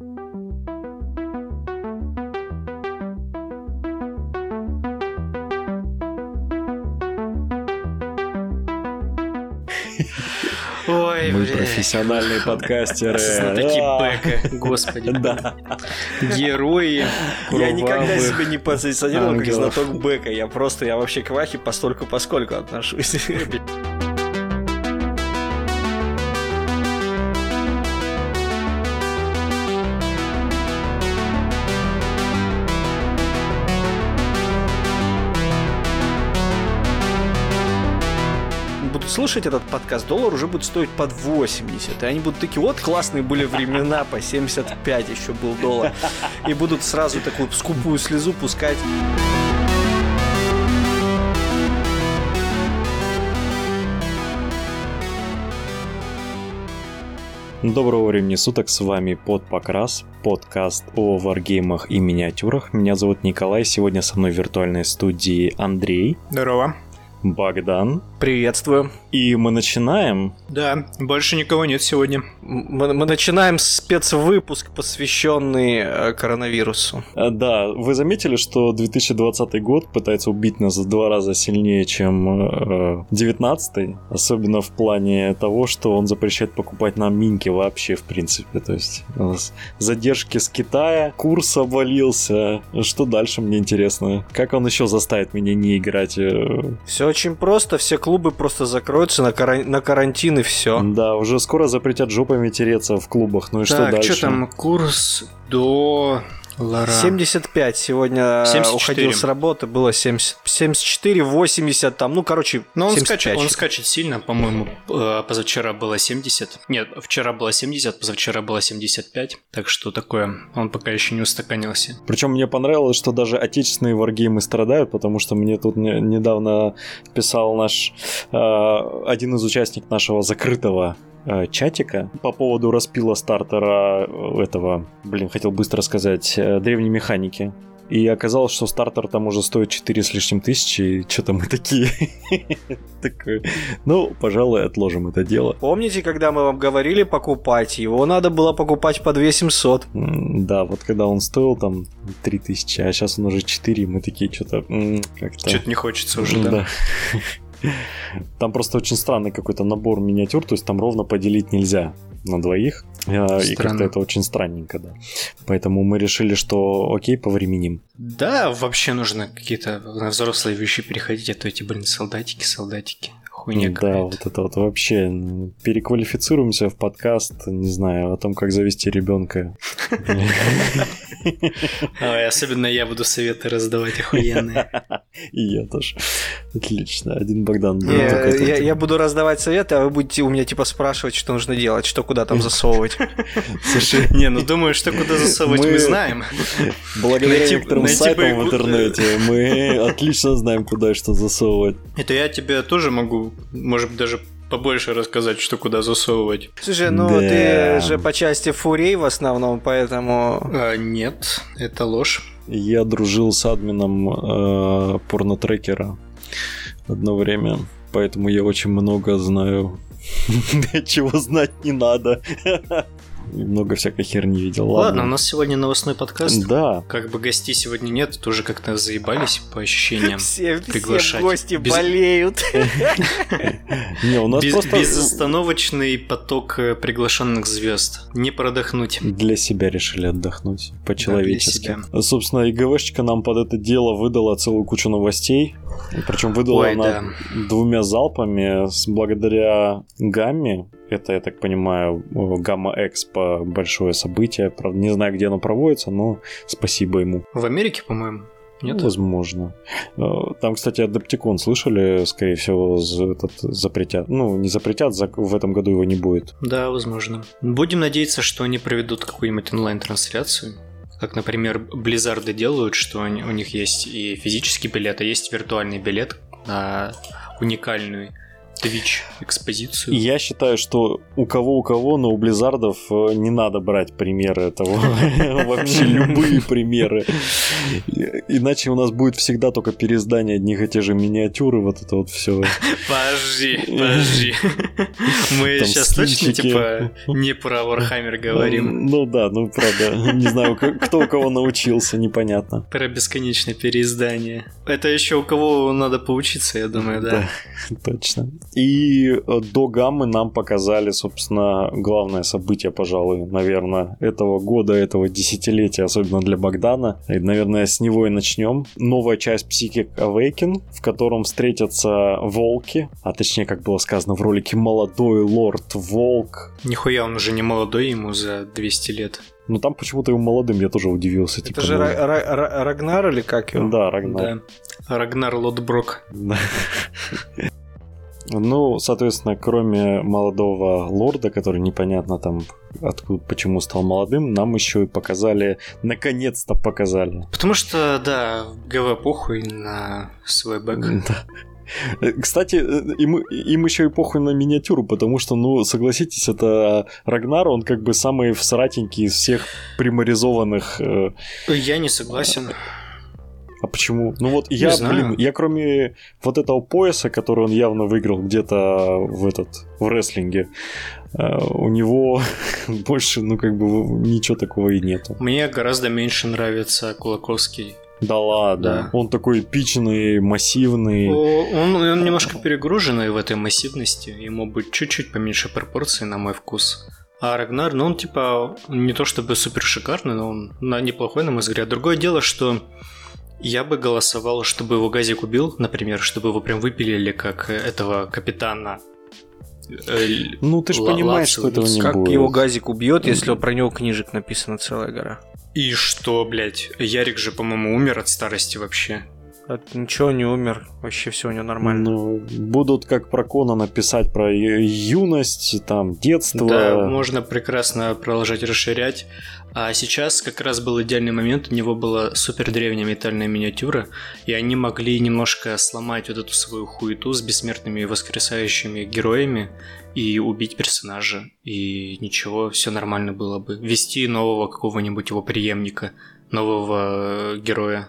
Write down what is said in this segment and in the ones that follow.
Ой, Мы бля. профессиональные подкастеры. Знатоки Бека, господи. Да. Герои. Я никогда себя не позиционировал как знаток Бека. Я просто, я вообще к Вахе постольку поскольку отношусь. слушать этот подкаст, доллар уже будет стоить под 80. И они будут такие, вот классные были времена, по 75 еще был доллар. И будут сразу такую скупую слезу пускать. Доброго времени суток, с вами Под Покрас, подкаст о варгеймах и миниатюрах. Меня зовут Николай, сегодня со мной в виртуальной студии Андрей, Здорово. Богдан. Приветствую. И мы начинаем. Да, больше никого нет сегодня. Мы, мы начинаем спецвыпуск, посвященный э, коронавирусу. А, Да, вы заметили, что 2020 год пытается убить нас в два раза сильнее, чем 2019, особенно в плане того, что он запрещает покупать нам минки вообще, в принципе. То есть у нас задержки с Китая, курс обвалился. Что дальше, мне интересно. Как он еще заставит меня не играть? э, Все очень просто, все клубы просто закроются на, каран- на карантин и все. Да, уже скоро запретят жопами тереться в клубах. Ну и что так, дальше? что там, курс доллара. 75 сегодня 74. уходил с работы, было 70, 74, 80 там, ну короче, Но он 75 скачет, он скачет сильно, по-моему, э, позавчера было 70. Нет, вчера было 70, позавчера было 75. Так что такое, он пока еще не устаканился. Причем мне понравилось, что даже отечественные варгеймы страдают, потому что мне тут не- недавно писал наш э, один из участников нашего закрытого э, чатика по поводу распила стартера э, этого, блин, хотел быстро сказать, э, древней механики. И оказалось, что стартер там уже стоит 4 с лишним тысячи, и что-то мы такие. Такое, Ну, пожалуй, отложим это дело. Помните, когда мы вам говорили покупать, его надо было покупать по 2700. М, Да, вот когда он стоил там 3000, а сейчас он уже 4, и мы такие что-то как-то... Что-то не хочется уже, да. Там просто очень странный какой-то набор миниатюр, то есть там ровно поделить нельзя на двоих. А, И Странно. как-то это очень странненько, да. Поэтому мы решили, что окей, повременим. Да, вообще нужно какие-то на взрослые вещи переходить, а то эти, блин, солдатики, солдатики. Хуйня да, какая-то. вот это вот вообще переквалифицируемся в подкаст, не знаю, о том, как завести ребенка. Ой, особенно я буду советы раздавать охуенные. И я тоже. Отлично. Один Богдан. был Я, я- я буду раздавать советы, а вы будете у меня типа спрашивать, что нужно делать, что куда там засовывать. Слушай, Не, ну думаю, что куда засовывать мы Мы- знаем. благодаря Найти- некоторым найти сайтам бы- в интернете мы отлично знаем, куда и что засовывать. Это я тебе тоже могу, может быть, даже побольше рассказать, что куда засовывать. Слушай, ну Да. ты же по части фурей в основном, поэтому... А, нет, это ложь. Я дружил с админом э, порнотрекера одно время, поэтому я очень много знаю, чего знать не надо. И много всякой херни видел. Ладно, у нас сегодня новостной подкаст. Да, Как бы гостей сегодня нет, тоже как-то заебались по ощущениям. Все, все Приглашать. гости Без- болеют. не, у нас Без- просто Безостановочный поток э, приглашенных звезд. Не продохнуть. для себя решили отдохнуть по-человечески. Собственно, ИГВшечка нам под это дело выдала целую кучу новостей. Причем выдала Ой, она да. двумя залпами с благодаря гамме. Это, я так понимаю, э, Гамма Экспо большое событие. Правда, не знаю, где оно проводится, но спасибо ему. В Америке, по-моему. Нет? Возможно. Э, Там, кстати, AdeptiCon слышали, скорее всего, этот запретят. Ну, не запретят, за- в этом году его не будет. Да, возможно. Будем надеяться, что они проведут какую-нибудь онлайн-трансляцию. Как, например, Близзарды делают, что у них есть и физический билет, а есть виртуальный билет на уникальную Twitch экспозицию. Я считаю, что у кого у кого, но у Близзардов э, не надо брать примеры этого. Вообще любые примеры. Иначе у нас будет всегда только переиздание одних и тех же миниатюр, и вот это вот все. Подожди, подожди. Мы сейчас точно, типа, не про Warhammer говорим. Ну да, ну правда, не знаю, кто у кого научился, непонятно. Про бесконечное переиздание. Это еще у кого надо поучиться, я думаю, да. Точно. И э, до гаммы нам показали, собственно, главное событие, пожалуй, наверное, этого года, этого десятилетия, особенно для Богдана. И, наверное, с него и начнем. Новая часть Psychic Awaken, в котором встретятся волки, а точнее, как было сказано в ролике, молодой лорд-волк. Нихуя, он уже не молодой, ему за 200 лет. Но там почему-то его молодым, я тоже удивился. Это типа, же ну, Ра- Ра- Ра- Рагнар или как его? Да, Рагнар. Да. Рагнар Лотброк. Ну, соответственно, кроме молодого лорда, который непонятно там откуда, почему стал молодым, нам еще и показали, наконец-то показали. Потому что, да, ГВ похуй на свой бэк. Да. Кстати, им, им еще и похуй на миниатюру, потому что, ну, согласитесь, это Рагнар, он как бы самый всратенький из всех приморизованных э, Я не согласен. А почему? Ну вот я, блин, я кроме вот этого пояса, который он явно выиграл где-то в этот в рестлинге, э, у него больше, ну как бы ничего такого и нету. Мне гораздо меньше нравится Кулаковский. Да ладно, Да. он такой эпичный, массивный. Он, он немножко перегруженный в этой массивности. Ему будет чуть-чуть поменьше пропорций, на мой вкус. А Рагнар, ну он типа не то чтобы супер шикарный, но он на- неплохой, на мой взгляд. Другое дело, что я бы голосовал, чтобы его Газик убил, например, чтобы его прям выпилили как э, этого капитана. Э, Ну ты же понимаешь, что этого не Как будет. его газик убьет, если про него книжек написана целая гора? И что, блядь? Ярик же, по-моему, умер от старости вообще. От ничего не умер, вообще все у него нормально. Ну, будут как про Конана писать про юность, там, детство. Да, можно прекрасно продолжать расширять. А сейчас как раз был идеальный момент, у него была супер древняя метальная миниатюра, и они могли немножко сломать вот эту свою хуету с бессмертными и воскресающими героями и убить персонажа. И ничего, все нормально было бы. Вести нового какого-нибудь его преемника, нового э, героя.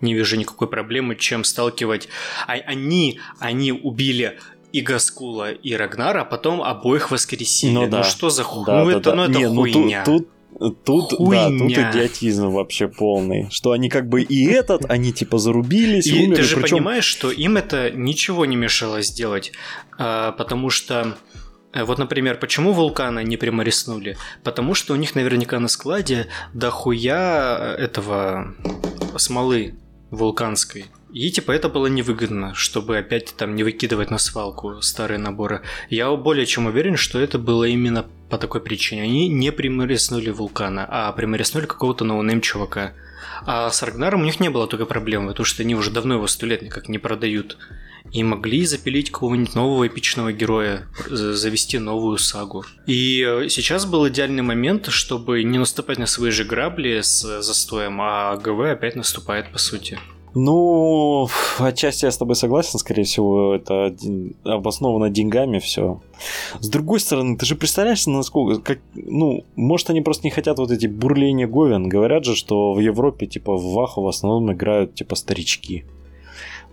Не вижу никакой проблемы, чем сталкивать. А они, они убили и Гаскула, и Рагнара, а потом обоих воскресили. Ну Ну, да. что за хуй? Да, ну, да, это, да. ну, это Не, ну, хуйня. тут, тут, тут, да, тут Хуйня. идиотизм вообще полный. Что они как бы и этот, они типа зарубились, И умерли. ты же причем понимаешь, что им это ничего не мешало сделать, а, потому что э, вот, например, почему вулкана не примориснули? Потому что у них наверняка на складе дохуя этого смолы вулканской. И типа это было невыгодно, чтобы опять там не выкидывать на свалку старые наборы. Я более чем уверен, что это было именно по такой причине. Они не примариснули вулкана, а примариснули какого-то no-name чувака. А с Рагнаром у них не было такой проблемы, потому что они уже давно его сто лет никак не продают. И могли запилить какого-нибудь нового эпичного героя, за- завести новую сагу. И э, сейчас был идеальный момент, чтобы не наступать на свои же грабли с застоем, а ГВ опять наступает по сути. Ну, отчасти я с тобой согласен, скорее всего, это обосновано деньгами все. С другой стороны, ты же представляешь, насколько, как, ну, может они просто не хотят вот эти бурления говен. Говорят же, что в Европе, типа, в Ваху в основном играют, типа, старички.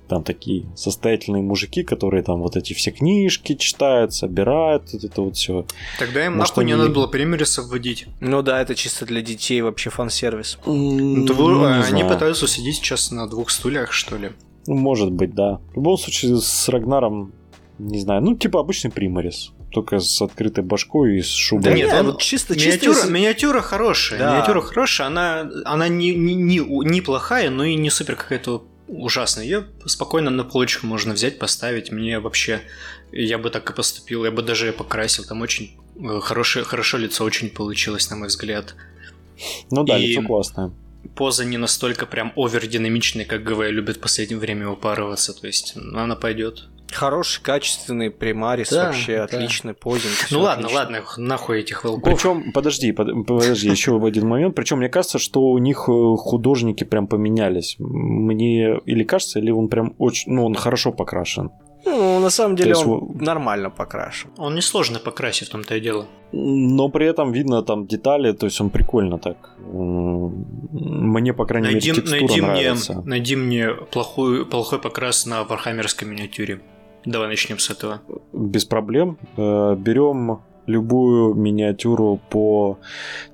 Там такие состоятельные мужики, которые там вот эти все книжки читают, собирают, вот это вот все. Тогда им Может, нахуй не они- надо было примерисов вводить. Ну да, это чисто для детей вообще фан-сервис. Ну, вы- они пытаются сидеть сейчас на двух стульях, что ли. Ну, может быть, да. В любом случае, с Рагнаром, не знаю, ну, типа обычный приморис. Только с открытой башкой и с шубой. Да нет, нет, он- вот чисто, Миниатюра, чисто... миниатюра хорошая. Да. Миниатюра хорошая, она, она не, не, не, не плохая, но и не супер какая-то ужасная. Ее спокойно на полочку можно взять, поставить. Мне вообще, я бы так и поступил, я бы даже ее покрасил. Там очень э, хорошее, хорошо лицо очень получилось, на мой взгляд. Ну да, И- лицо классное. Поза не настолько прям овердинамичная, как ГВ любит в последнее время упарываться. То есть, она пойдет. Хороший, качественный примарис, Да, вообще да. отличный позинг. Ну ладно, отлично. ладно, нахуй этих волков. Причем, подожди, под- подожди, еще один момент. Причем мне кажется, что у них э, художники прям поменялись. Мне или кажется, или он прям очень, ну, он хорошо покрашен. Ну, на самом деле То есть он вот- нормально покрашен. Он несложно покрасить, в том-то и дело. Но при этом видно там детали, то есть он прикольно так. Мне, по крайней Найди, мере, текстура найди, мне, нравится. найди мне плохую, плохой покрас на вархаммерской миниатюре. Давай начнем с этого. Без проблем. Э, Берем любую миниатюру по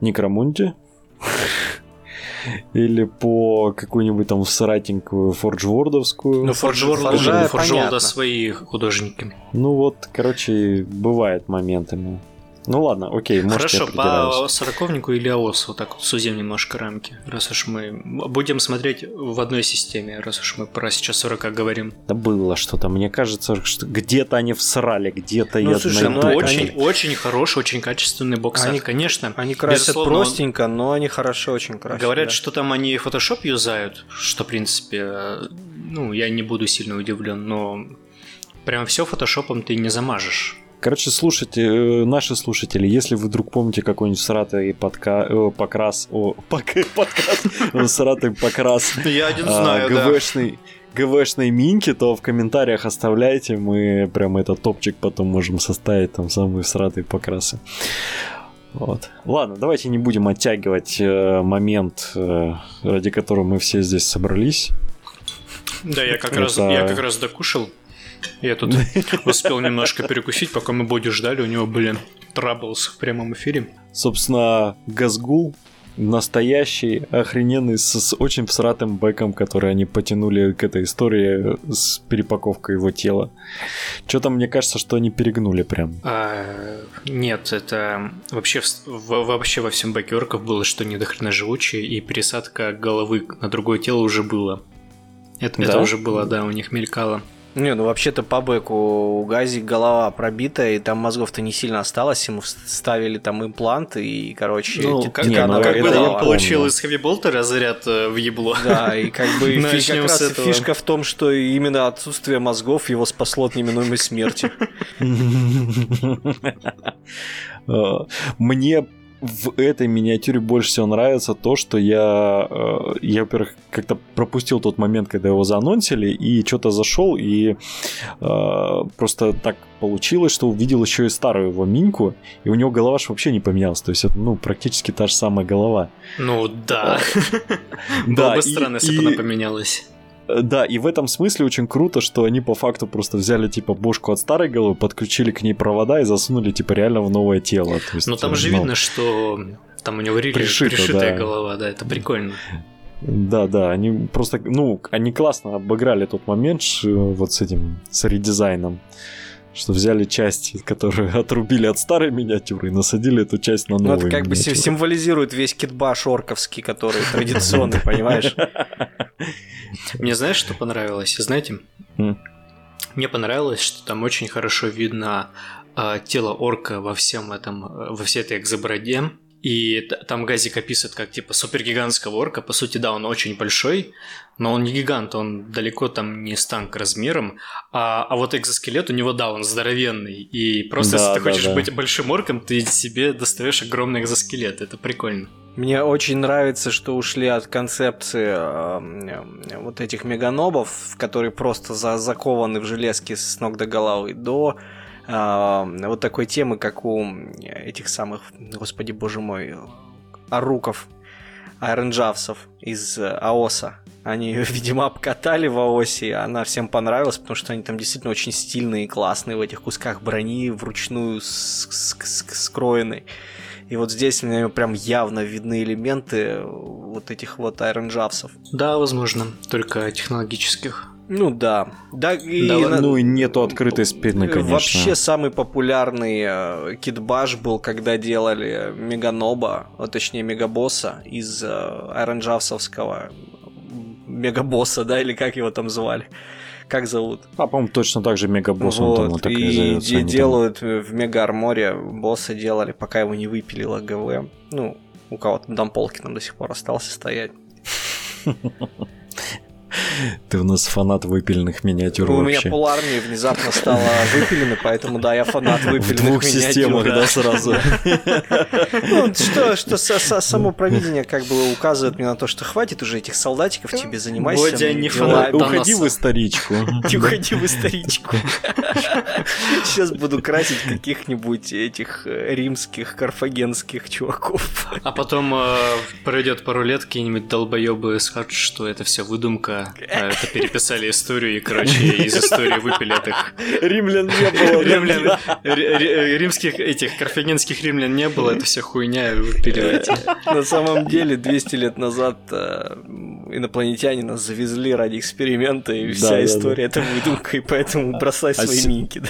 Некромунде или по какую-нибудь там всратенькую форджвордовскую. Ну, Forge Forge- World, Forge, у Forge World понятно. свои художники. Ну вот, короче, бывает моментами. Ну ладно, окей, может, Хорошо, по сороковнику или АОС, вот так вот сузим немножко рамки, раз уж мы будем смотреть в одной системе, раз уж мы про сейчас 40 говорим. Да было что-то. Мне кажется, что где-то они всрали, где-то Ну, я слушай, найду. ну, они- очень, очень хороший, очень качественный бокс Они- конечно. Они красят Безусловно, простенько, но они хорошо очень красят. Говорят, да. что там они Photoshop юзают, что, в принципе, ну, я не буду сильно удивлен, но прям все фотошопом ты не замажешь. Короче, слушайте, э, наши слушатели, если вы вдруг помните какой-нибудь сратый подка... э, покрас... О, пок- подкаст, э, сратый покрас Я один а, ГВшный ГВшной минки, то в комментариях оставляйте, мы прям этот топчик потом можем составить, там самые сратые покрасы. Вот. Ладно, давайте не будем оттягивать э, момент, э, ради которого мы все здесь собрались. Да, я как, Это- раз, я как раз докушал. Я тут успел немножко перекусить, пока мы Боди ждали. У него были траблс в прямом эфире. Собственно, Газгул настоящий, охрененный, с, с очень всратым бэком, который они потянули к этой истории с перепаковкой его тела. Что-то мне кажется, что они перегнули прям. А, нет, это вообще, в- вообще во всем бэке орков было, что не дохрена живучие, и пересадка головы на другое тело уже было. Это, это Да? уже было, да, у них мелькало. Не, ну вообще-то по бэку у Гази голова пробита, и там мозгов-то не сильно осталось, ему вставили там импланты, и, короче, Ну, как, не, ну, как бы я он получил из хэви болтера заряд э, в ебло. Да, и как бы Начнем как с раз этого. фишка в том, что именно отсутствие мозгов его спасло от неминуемой смерти. Мне в этой миниатюре больше всего нравится то, что я, э, я во-первых, как-то пропустил тот момент, когда его заанонсили, и что-то зашел, и э, просто так получилось, что увидел еще и старую его миньку, и у него голова вообще не поменялась, то есть это, ну, практически та же самая голова. Ну да. Было бы странно, если бы она поменялась. Э, Да, и в этом смысле очень круто, что они по факту просто взяли типа бошку от старой головы, подключили к ней провода и засунули типа реально в новое тело. То есть, Но там э, же ну, видно, что там у него рели Пришито, пришитая да. голова, да, это прикольно. Да, да, они просто, ну, они классно обыграли тот момент ш- вот с этим, с редизайном. Что взяли часть, которую отрубили от старой миниатюры, и насадили эту часть на Ну, новую это как бы символизирует весь китбаш орковский, который традиционный, понимаешь? Мне знаешь, что понравилось? Знаете, мне понравилось, что там очень хорошо видно а, тело орка во всем этом, э, во всей этой экзобороде. И там Газик описывает как типа супергигантского орка. По сути, да, он очень большой, но он не гигант, он далеко там не станк размером. А, а вот экзоскелет у него, да, он здоровенный. И просто Да, если ты да, хочешь да. быть большим орком, ты себе достаешь огромный экзоскелет. Это прикольно. Мне очень нравится, что ушли от концепции э, вот этих меганобов, которые просто за- закованы в железки с ног до головы, до вот такой темы, как у этих самых, господи боже мой, аруков, айронджавсов из э, АОСа. Они ее, видимо, обкатали в АОСе, она всем понравилась, потому что они там действительно очень стильные и классные в этих кусках брони, вручную с- с- с- скроенной. И вот здесь мне прям явно видны элементы вот этих вот айронджавсов. Да, возможно, только технологических. Ну да. Да, и Да, на- Ну и нету открытой спины, конечно. Вообще самый популярный э, китбаш был, когда делали Меганоба, а точнее Мегабосса из э, Айронджавсовского Мегабосса, да, или как его там звали. Как зовут? А, по-моему, точно так же Мегабосс, он там Вот, вот так и и там- делают э, в Мега Арморе босса делали, пока его не выпилило ГВ. Ну, у кого-то там полки там до сих пор остался стоять. Ты у нас фанат выпиленных миниатюр у вообще. меня полармии внезапно стала выпилена, поэтому да, я фанат В выпиленных двух миниатюр, системах, да. да, сразу. Ну, что, что само провидение как бы указывает мне на то, что хватит уже этих солдатиков, тебе занимайся Бодя не делами. фанат. Уходи в историчку. Уходи в историчку. Сейчас буду красить каких-нибудь этих э, римских, карфагенских чуваков. А потом э, пройдет пару лет, какие-нибудь долбоебы скажут, что это все выдумка. А, Это переписали историю и, короче, из истории выпили этих Римлян не было. римлян, ри- ри- римских этих карфагенских римлян не было, это вся хуйня, выпили. На самом деле, 200 лет назад э, инопланетяне нас завезли ради эксперимента, и вся история это выдумка, и поэтому бросай А свои минки.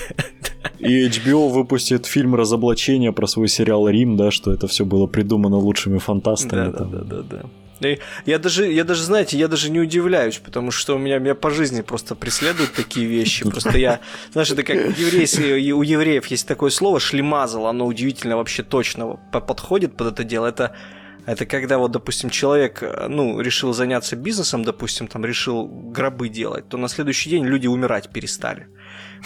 И HBO выпустит фильм разоблачения про свой сериал Рим, да, что это все было придумано лучшими фантастами. Да, да, да, да. Я даже, я даже, знаете, я даже не удивляюсь, потому что у меня, меня по жизни просто преследуют такие вещи. Просто я, знаешь, это как еврейские, у евреев есть такое слово шлемазал, оно удивительно вообще точно по- подходит под это дело. Это это когда вот, допустим, человек, ну, решил заняться бизнесом, допустим, там решил гробы делать, то на следующий день люди умирать перестали.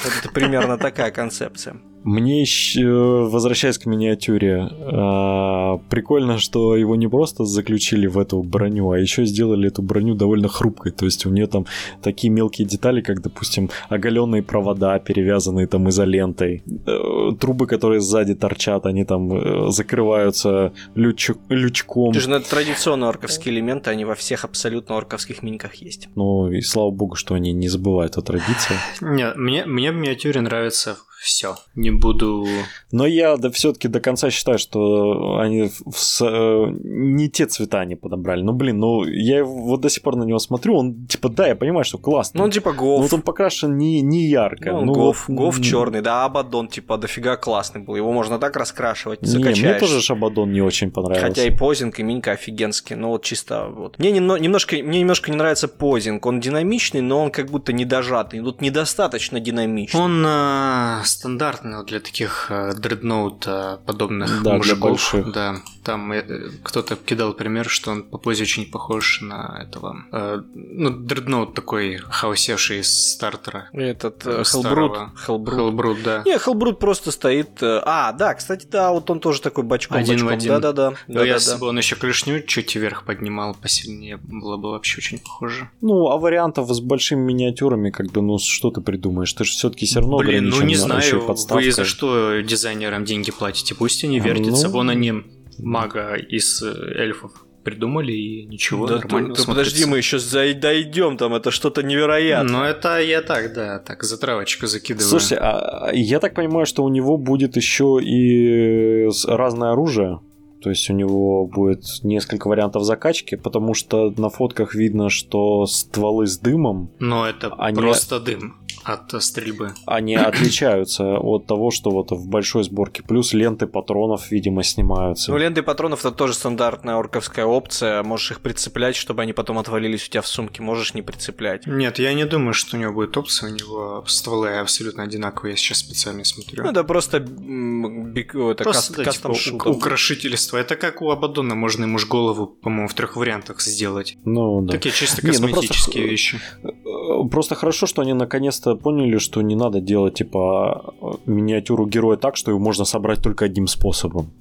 Вот это примерно такая концепция. Мне еще, возвращаясь к миниатюре, а, прикольно, что его не просто заключили в эту броню, а еще сделали эту броню довольно хрупкой. То есть у нее там такие мелкие детали, как, допустим, оголенные провода, перевязанные там изолентой, э, трубы, которые сзади торчат, они там э, закрываются лючу- лючком. Это же ну, это традиционные орковские элементы, они во всех абсолютно орковских миниках есть. Ну и слава богу, что они не забывают о традиции. Нет, мне, мне в миниатюре нравится все. Не буду... Но я да, все-таки до конца считаю, что они в с- э, не те цвета они подобрали. Ну, блин, ну я вот до сих пор на него смотрю, он типа, да, я понимаю, что классно. Ну, он типа но Гов. вот он покрашен не, не ярко. Ну, ну, вот, Гов м, черный, да, Абадон, типа, дофига классный был. Его можно так раскрашивать, не Не, мне тоже Шабадон не очень понравился. Хотя и позинг, и Минька офигенский, но вот чисто вот. Мне немно- немножко, мне немножко не нравится позинг. Он динамичный, но он как будто недожатый. Тут недостаточно динамичный. Он э, стандартный для таких э, дредноут э, подобных Да, для мужиков. больших. Да, там э, кто-то кидал пример, что он по позе очень похож на этого. ну, дредноут такой хаосевший из стартера. Этот. Хелбрут. Хелбрут. Хелбрут, да. Не, Хелбрут просто стоит... А, да, кстати, да, вот он тоже такой бочком. Один в бочком. один. Да-да-да. Но да-да-да. если бы он еще клешню чуть вверх поднимал посильнее, было бы вообще очень похоже. Ну, а вариантов с большими миниатюрами, как бы, ну, что ты придумаешь? Ты же все-таки все равно Блин, ну не и знаю, вы за что дизайнерам деньги платите? Пусть они вертятся. Ну. Вон они мага из э, эльфов придумали, и ничего, Да, нормально ты- ты подожди, мы еще дойдем, там это что-то невероятное. Ну, это я так, да, так, затравочку закидываю. Слушайте, а я так понимаю, что у него будет еще и с- разное оружие. То есть у него будет несколько вариантов закачки, потому что на фотках видно, что стволы с дымом, Но это Они- просто дым от э, стрельбы. они отличаются от того, что вот в большой сборке. Плюс ленты патронов, видимо, снимаются. Ну, ленты патронов это тоже стандартная орковская опция. Можешь их прицеплять, чтобы они потом отвалились у тебя в сумке. Можешь не прицеплять. Нет, я не думаю, что у него будет опция, у него стволы абсолютно одинаковые, я сейчас специально смотрю. Ну, это просто бик- это Просто каст- да, кастом типа, украшительство. Это как у Абадона, можно ему ж голову, по-моему, в трех вариантах сделать. Ну да. Такие чисто Не, ну просто- косметические вещи. Э, Просто хорошо, что они наконец-то поняли, что не надо делать типа миниатюру героя так, что его можно собрать только одним способом.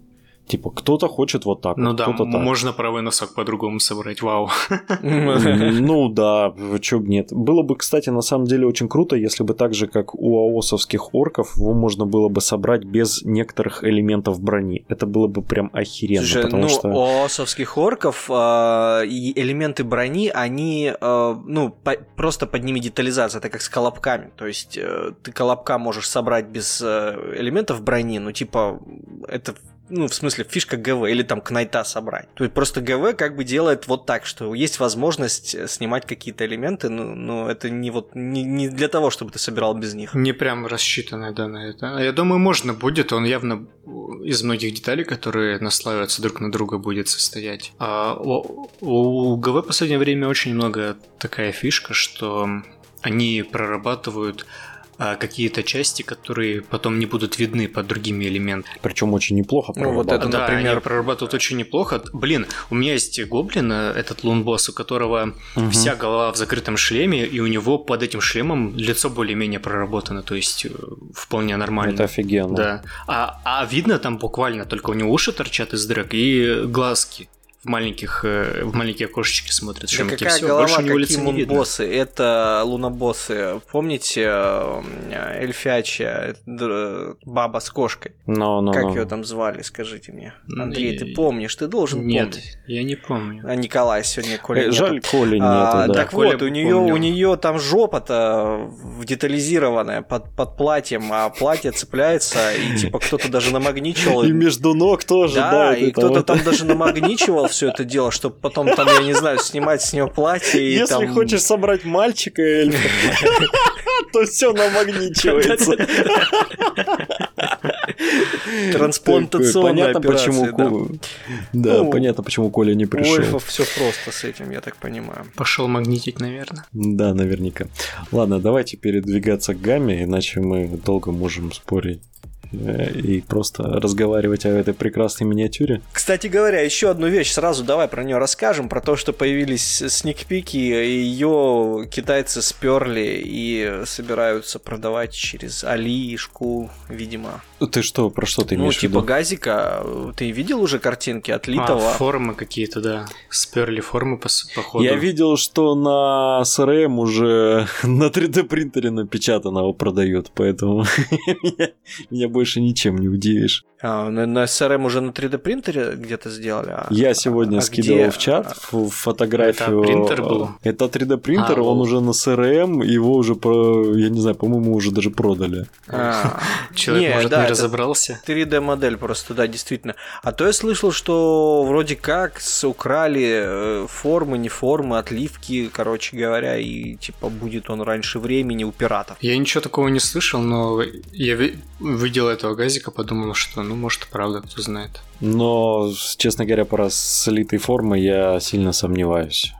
Типа, кто-то хочет вот так, Ну вот, да, кто-то так. можно правый носок по-другому собрать, вау. Ну да, чё б нет. Было бы, кстати, на самом деле очень круто, если бы так же, как у аосовских орков, его можно было бы собрать без некоторых элементов брони. Это было бы прям охеренно, Слушай, потому ну, что... у осовских орков и элементы брони, они, а, ну, по- просто под ними детализация, это как с колобками. То есть э, ты колобка можешь собрать без э, элементов брони, ну, типа, это ну, в смысле, фишка ГВ, или там кнайта собрать. То есть просто ГВ как бы делает вот так, что есть возможность э, снимать какие-то элементы, но, но это не вот не, не для того, чтобы ты собирал без них. Не прям рассчитанное, да, на это. А Я думаю, можно будет. Он явно из многих деталей, которые наслаиваются друг на друга, будет состоять. А у, у ГВ в последнее время очень много такая фишка, что они прорабатывают какие-то части, которые потом не будут видны под другими элементами. Причем очень неплохо Ну, вот это, да, например- они прорабатывают очень неплохо. Блин, у меня есть гоблин, э, этот лунбосс, у которого Мгм. вся голова в закрытом шлеме, и у него под этим шлемом лицо более-менее проработано, то есть э, вполне нормально. Это офигенно. Да. А, а видно там буквально только у него уши торчат из дырок и глазки в маленьких, э, в маленькие окошечки смотрят Да какая Все, голова, больше ни улицы какие не видно. мунбоссы? Это лунобоссы. Помните э, эльфячья баба с кошкой? Но, но, Как но. ее там звали, скажите мне. Ну, Андрей, ты помнишь, ты должен Нет, помнить. я не помню. А Николай сегодня Коля Э. Жаль, Коли А, нету, да. Так Коля вот, у нее, у нее там жопа-то детализированная под, под платьем, а платье цепляется, и типа кто-то даже намагничивал. И между ног тоже, Да, и кто-то там даже намагничивал все это дело, чтобы потом там, я не знаю, снимать с нее платье и Если там... хочешь собрать мальчика эльфа, то все намагничивается. Трансплантационная Понятно, почему да. Ну, понятно, почему Коля не У пришел. эльфов все просто с этим, я так понимаю. Пошел магнитить, наверное. Да, наверняка. Ладно, давайте передвигаться к гамме, иначе мы долго можем спорить и просто разговаривать о этой прекрасной миниатюре. Кстати говоря, еще одну вещь сразу давай про нее расскажем, про то, что появились сникпики, ее китайцы сперли и собираются продавать через Алишку, видимо. Ты что, про что ты ну, имеешь в типа виду? газика, ты видел уже картинки отлитого? А, формы какие-то, да. Сперли формы по, походу. Я видел, что на SRM уже на 3D принтере напечатанного продают, поэтому меня- меня больше ничем не удивишь. А, на, на SRM уже на 3D принтере где-то сделали? а- Я сегодня а скидывал где? в чат ф- фотографию. Это принтер был? Это 3D принтер, А, он лол. уже на CRM, его уже, про, я не знаю, по-моему, уже даже продали. А, Человек, не, может, да, не разобрался. 3D модель просто, да, действительно. А то я слышал, что вроде как с- украли э, формы, не формы, отливки, короче говоря, и типа будет он раньше времени у пиратов. Я ничего такого не слышал, но я ви- видел этого газика, подумал, что, ну, может, правда, кто знает. Но, честно говоря, про слитой формы я сильно сомневаюсь.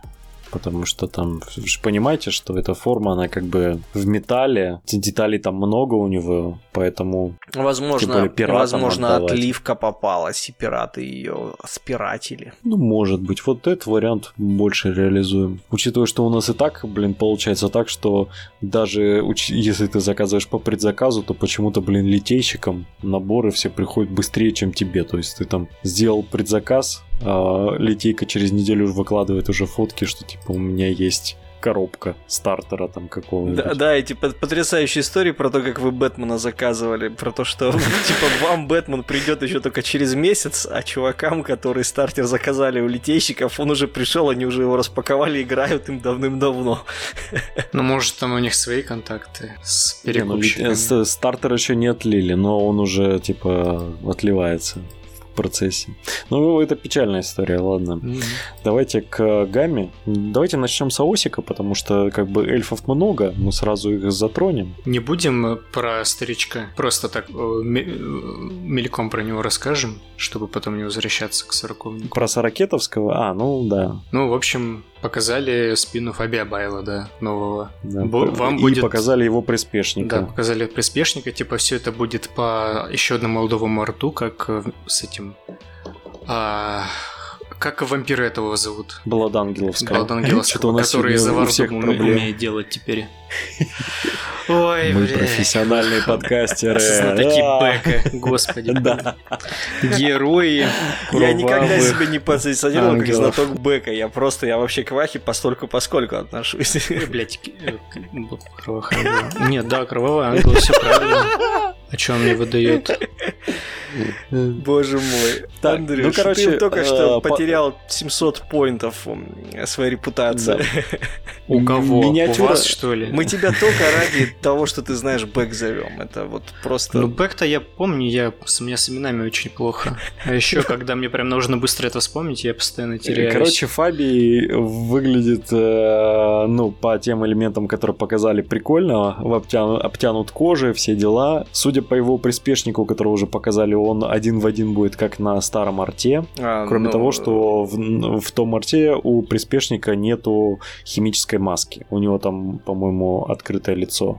Потому что там, вы же понимаете, что эта форма, она как бы в металле, деталей там много у него, поэтому Возможно, возможно отдавать. отливка попалась, и пираты ее спиратили. Ну, может быть. Вот этот вариант больше реализуем. Учитывая, что у нас и так, блин, получается так, что даже уч- если ты заказываешь по предзаказу, то почему-то, блин, литейщикам наборы все приходят быстрее, чем тебе. То есть ты там сделал предзаказ, а литейка через неделю выкладывает уже фотки, что типа у меня есть коробка стартера там какого-нибудь. Да, да, эти пот- потрясающие истории про то, как вы Бэтмена заказывали, про то, что типа вам Бэтмен придет еще только через месяц, а чувакам, которые стартер заказали у литейщиков, он уже пришел, они уже его распаковали, играют им давным-давно. Ну, может, там у них свои контакты с ну, перекупщиками. э, с- стартер еще не отлили, но он уже типа отливается процессе. Ну, это печальная история, ладно. Мгм. Давайте к гамме. Давайте начнем с Аосика, потому что как бы эльфов много, мы сразу их затронем. Не будем про старичка, просто так э, э, мельком про него расскажем, чтобы потом не возвращаться к сороковнику. Про Сорокетовского? А, ну да. Ну, в общем, показали спину Фабия Байла, да, нового. да. Бу- вам И будет- показали его Да, приспешника. показали приспешника, типа все это будет по еще одному молдовому рту, как э, с этим... а, как вампира этого зовут? Баладангеловского. Балдангеловского, Что-то у нас который уме- проблем. умеет делать теперь. Ой, Мы бля. профессиональные подкастеры. Да. Бека, господи. Да. Герои. Я никогда себя не позиционировал как знаток Бека, я просто, я вообще к Вахе постольку поскольку отношусь. Блять, кровавых ангелов. Нет, да, кровавый ангел, все правильно. А что он мне выдает? Боже мой. Так, Андрюш, ну, короче, ты только что э, по- потерял 700 поинтов своей репутации. У кого? У вас, что ли? Мы тебя только ради того, что ты знаешь, Бэк зовем. Это вот просто... Ну, Бэк-то я помню, я, с- меня с именами очень плохо. А еще, когда мне прям нужно быстро это вспомнить, я постоянно теряюсь. Короче, Фаби выглядит, э, ну, по тем элементам, которые показали, прикольно. В обтяну- обтянут кожей, все дела. Судя по его приспешнику, которого уже показали, он один в один будет как на старом арте. А, Кроме ну, того, что в, в том арте у приспешника нету химической маски. У него там, по-моему, открытое лицо.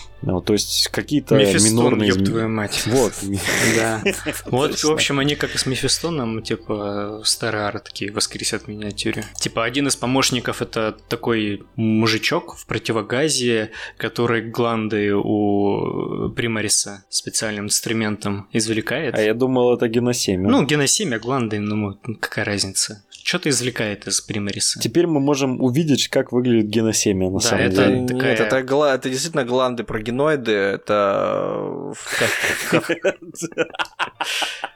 Ну, то есть какие-то Мефистон, минорные... ёб твою мать. Вот. Да. Вот, в общем, они как и с Мефистоном, типа, старые ары такие воскресят миниатюре. Типа, один из помощников это такой мужичок в противогазе, который гланды у Примариса специальным инструментом извлекает. А я думал, это геносемя. Ну, геносемия, гланды, ну, какая разница? Что-то извлекает из Примариса. Теперь мы можем увидеть, как выглядит геносемия на Да, самом это- деле. Нет, такая- это, гла- это действительно гланды прогеноиды, это...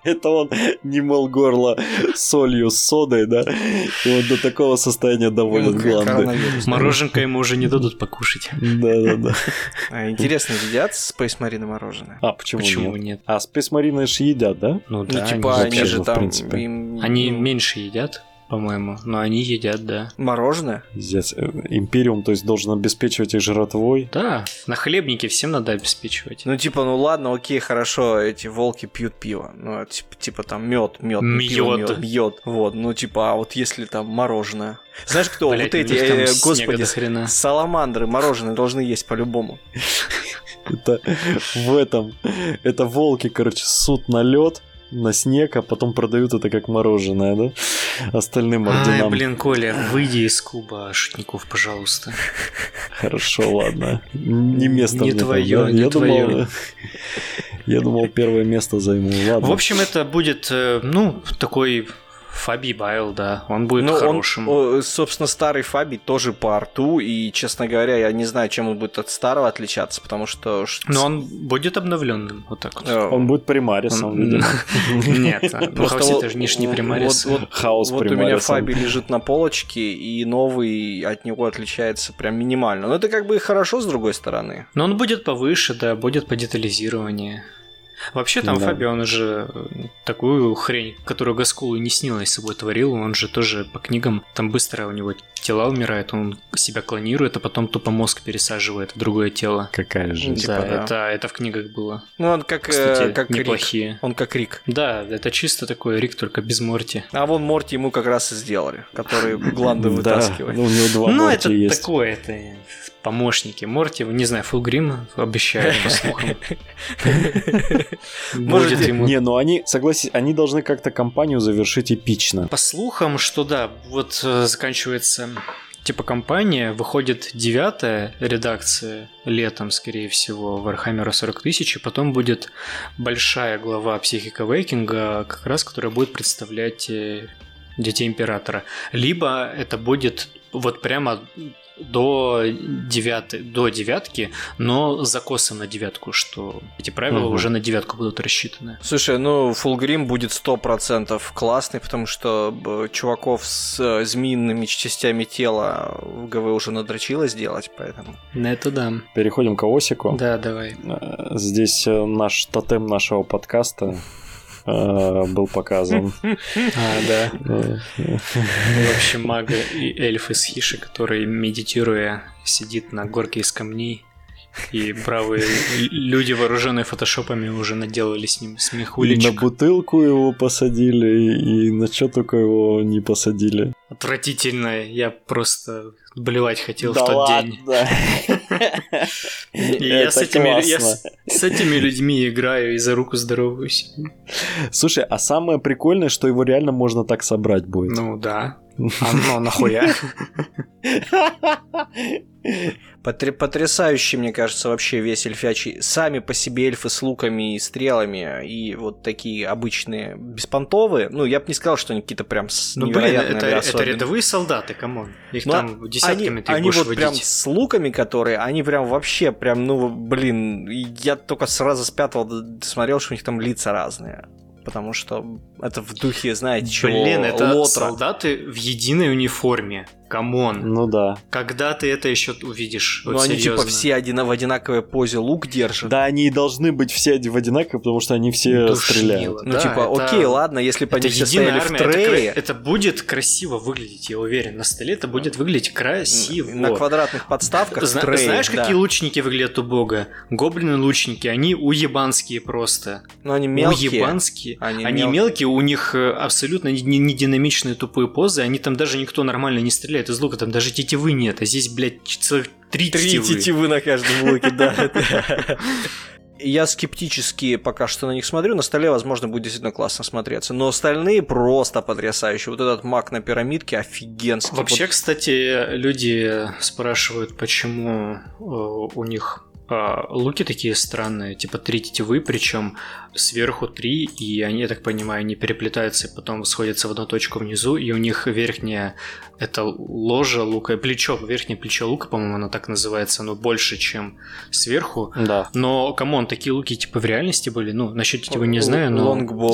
Это он не мыл горло солью с содой, да? И вот до такого состояния доводят гланды. Мороженка ему уже не дадут покушать. Да-да-да. А, Интересно, едят Space Marine мороженое? А, почему, Почему нет? нет? А, Space Marine ж едят, да? Ну Ну, да, типа, они же в там... Они ну, меньше едят, по-моему, но они едят, да. Мороженое? Пиздец. Э, Империум, то есть, должен обеспечивать их жратвой. Да, на хлебнике всем надо обеспечивать. Ну, типа, ну ладно, окей, хорошо, эти волки пьют пиво. Ну, типа, типа там мед, мед, Мёд. мед. Вот, ну, типа, а вот если там мороженое. Знаешь, кто? Вот эти, э, господи, хрена. саламандры мороженое должны есть по-любому. Это в этом. Это волки, короче, суд на лед, на снег, а потом продают это как мороженое, да? Остальным Ай, орденам. блин, Коля, выйди из клуба шутников, пожалуйста. Хорошо, ладно. Не место Не мне там, твоё, да? не я твоё. Думал, я думал, первое место займу. Ладно. В общем, это будет, э, ну, такой Фаби Байл, да. Он будет Ну, он, хорошим. о, собственно, старый Фаби тоже по арту, и, честно говоря, я не знаю, чем он будет от старого отличаться, потому что... Но он будет обновленным, вот так вот. э, Он будет примарисом, Он- видимо. Нет, ну Просто это же вот- примарис. Хаос вот у меня. Фаби лежит на полочке, и новый от него отличается прям минимально. Но это как бы и хорошо, с другой стороны. Но он будет повыше, да, будет по детализированию. Вообще там Да. Фаби, он же э, такую хрень, которую Гаскулу не снилось собой творил, он же тоже по книгам, там быстро у него тела умирают, он себя клонирует, а потом тупо мозг пересаживает в другое тело. Какая же. Типа, да, да. Это, это в книгах было. Ну, он как, э, Кстати, как Рик. неплохие. Он как Рик. Да, это чисто такой Рик, только без Морти. А вон Морти ему как раз и сделали, который гланды Да, вытаскивает. ну, у него два ну, это есть. такое, это помощники. Морти, не знаю, Фулгрим обещает, по слухам. Будет ему Не, ну они, согласись, они должны как-то компанию завершить эпично. По слухам, что да, вот э, заканчивается типа компания, выходит девятая редакция летом, скорее всего, Вархаммера 40 тысяч, и потом будет большая глава Психика Вейкинга, как раз, которая будет представлять э, Детей Императора. Либо это будет вот прямо до, девятой, до девятки, но закоса на девятку, что эти правила Мгм. уже на девятку будут рассчитаны. Слушай, ну, Фулгрим будет 100% классный, потому что чуваков с э, змеиными частями тела в ГВ уже надрочило сделать, поэтому... На это да. Переходим к Осику. Да, давай. Э, Здесь э, наш тотем нашего подкаста был показан. А, да. Э, э, В общем, маг и эльф из Хиши, который, медитируя, сидит на горке из камней. И бравые л- люди, вооруженные фотошопами, уже наделали с ним И на бутылку его посадили, и на что только его не посадили. Отвратительно. Я просто блевать хотел в тот день. И я с, этими, я с этими людьми играю и за руку здороваюсь. Слушай, а самое прикольное, что его реально можно так собрать будет. Ну да. А ну нахуя? Потр- Потрясающий, мне кажется, вообще весь эльфячий. Сами по себе эльфы с луками и стрелами, и вот такие обычные беспонтовые. Ну, я бы не сказал, что они какие-то прям с Ну блин, это, это рядовые солдаты, come on. Их Ну, там десятками они, ты они вот водить. прям с луками, которые, они прям вообще прям, ну, блин, я только сразу с пятого смотрел, что у них там лица разные. Потому что это в духе, знаете, чего? Блин, это Лотра. солдаты в единой униформе. Come on. Ну да. Когда ты это еще увидишь? Ну, Вот они серьезно. типа все один, в одинаковой позе лук держат. Да, они и должны быть все в одинаково, потому что они все Душнило. стреляют. Ну, Да, типа, это- окей, ладно, если бы Это они все стояли в армия, это, трее, кра- это будет красиво выглядеть, я уверен. На столе это будет выглядеть красиво. на квадратных подставках в Зна- трее, знаешь, да. какие лучники выглядят убого? Гоблины-лучники, они уебанские просто. Ну, они мелкие. Уебанские. Они Они, мел- мелкие, у них э, абсолютно не, не динамичные тупые позы, они там даже никто нормально не стреляет. Стреляют из лука, там даже тетивы нет, а здесь, блядь, целых три, Три тетивы. тетивы на каждом луке, да. Я скептически пока что на них смотрю. На столе, возможно, будет действительно классно смотреться. Но остальные просто потрясающие. Вот этот маг на пирамидке офигенский. Вообще, Вот кстати, люди спрашивают, почему э, у них а, луки такие странные, типа три тетивы, причем сверху три, и они, я так понимаю, они переплетаются и потом сходятся в одну точку внизу, и у них верхняя это ложа лука, плечо, верхнее плечо лука, по-моему, оно так называется, оно больше, чем сверху. Да. Но, come on, такие луки типа в реальности были? Ну, насчет тетивы не знаю, но... Longbow.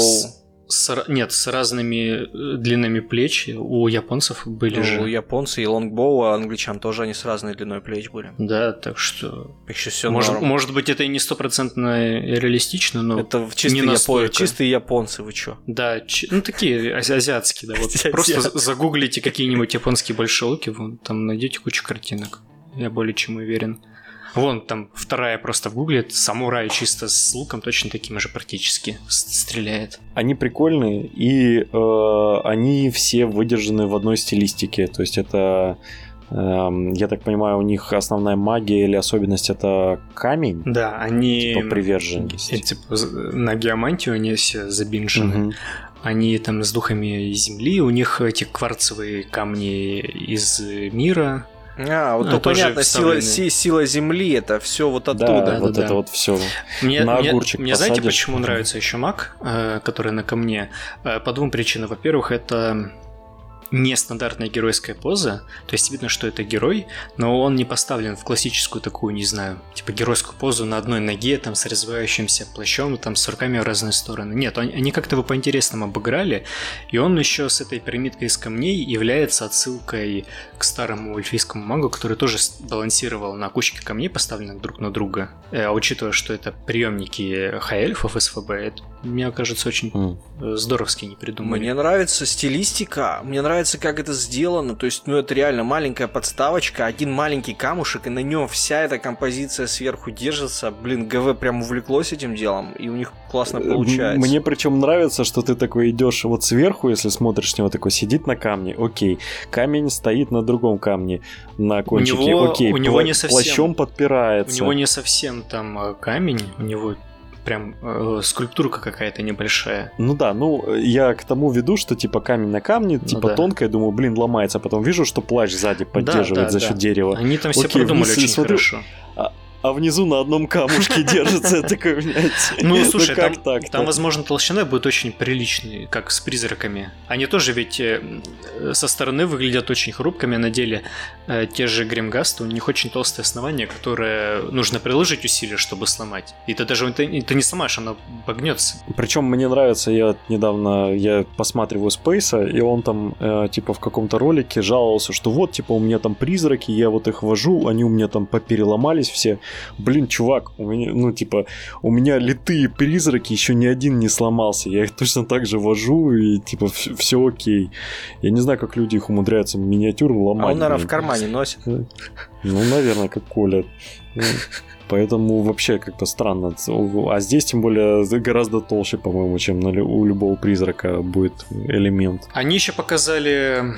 С- нет, с разными э, длинами плеч у японцев были Ну, же. японцы и longbow, а англичан тоже они с разной длиной плеч были. Да, так что Еще все Может, норм. может быть, это и не стопроцентно реалистично, но Это чистые, не япо- настолько. чистые японцы, вы чё? да, ч- ну такие ази- азиатские, да. Вот просто за- загуглите какие-нибудь японские большие луки, вон, там найдете кучу картинок. Я более чем уверен. Вон там вторая просто в гугле, самурай чисто с луком точно таким же практически стреляет. Они прикольные, и э, они все выдержаны в одной стилистике. То есть это, эм, я так понимаю, у них основная магия или особенность это камень, Да, они типа приверженность. э, типа, на геомантию они все забинжены. Мгм. Они там с духами земли, у них эти кварцевые камни из мира. А, вот А, то понятно, сила, сила земли, это все вот Да, оттуда. да, вот да. это вот все. Мне, На мне- огурчик мне знаете, посадишь. почему нравится еще маг, э, который на камне? Э, По двум причинам. Во-первых, это нестандартная геройская поза, то есть видно, что это герой, но он не поставлен в классическую такую, не знаю, типа геройскую позу на одной ноге, там, с развивающимся плащом, там, с руками в разные стороны. Нет, они, они как-то его по-интересному обыграли, и он еще с этой пирамидкой из камней является отсылкой к старому эльфийскому магу, который тоже балансировал на кучке камней, поставленных друг на друга. Э, А учитывая, что это приемники хай-эльфов СФБ, это, мне кажется, очень М. э, здоровски не придумали. Мне нравится стилистика, мне нравится, как это сделано. То есть, ну, это реально маленькая подставочка, один маленький камушек, и на нем вся эта композиция сверху держится. Блин, ГВ прям увлеклось этим делом, и у них классно получается. Мне причем нравится, что ты такой идешь вот сверху, если смотришь с него, такой сидит на камне, окей. Камень стоит на другом камне, на кончике, него- окей. у него пла- не совсем- Плащом У подпирается. него не совсем там э, камень, у него прям э, скульптурка какая-то небольшая. Ну да, ну я к тому веду, что типа камень на камне, типа Ну да. тонкая, думаю, блин, ломается. Потом вижу, что плащ сзади поддерживает да, за да. счет дерева. Они там все продумали вниз очень смотрю. хорошо. А внизу на одном камушке держится. Я такой, блядь. Ну, слушай, как там, так? там, возможно, толщина будет очень приличной, как с призраками. Они тоже ведь э, со стороны выглядят очень хрупкими, а на деле э, те же гримгасты, у них очень толстое основание, которое нужно приложить усилия, чтобы сломать. И ты даже это, ты не сломаешь, оно погнется. Причем мне нравится, я недавно я посматриваю Спейса, и он там э, типа в каком-то ролике жаловался, что вот типа у меня там призраки, я вот их вожу, они у меня там попереломались все. Блин, чувак, у меня, ну типа, у меня литые призраки, еще ни один не сломался, я их точно так же вожу, и типа все окей. Я не знаю, как люди их умудряются миниатюры ломать. А он, наверное, в кармане носит. Ну, наверное, как Коля. Ну, Поэтому вообще как-то странно. А здесь, тем более, гораздо толще, по-моему, чем у любого призрака будет элемент. Они еще показали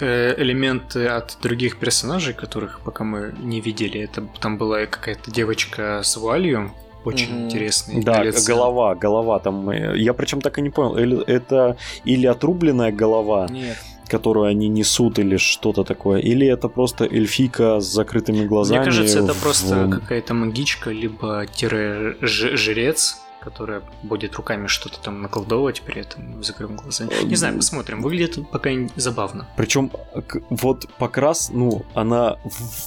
элементы от других персонажей, которых пока мы не видели. Это там была какая-то девочка с вуалью, очень Мгм. интересная. Да, на лице. голова, голова там. э, Я причем так и не понял, это или отрубленная голова, Нет. которую они несут, или что-то такое, или это просто эльфийка с закрытыми глазами. Мне кажется, это в- просто какая-то магичка, либо тире жрец, которая будет руками что-то там наколдовывать при этом, закрыв глаза. Не знаю, посмотрим. Выглядит пока забавно. Причем вот покрас, ну, она,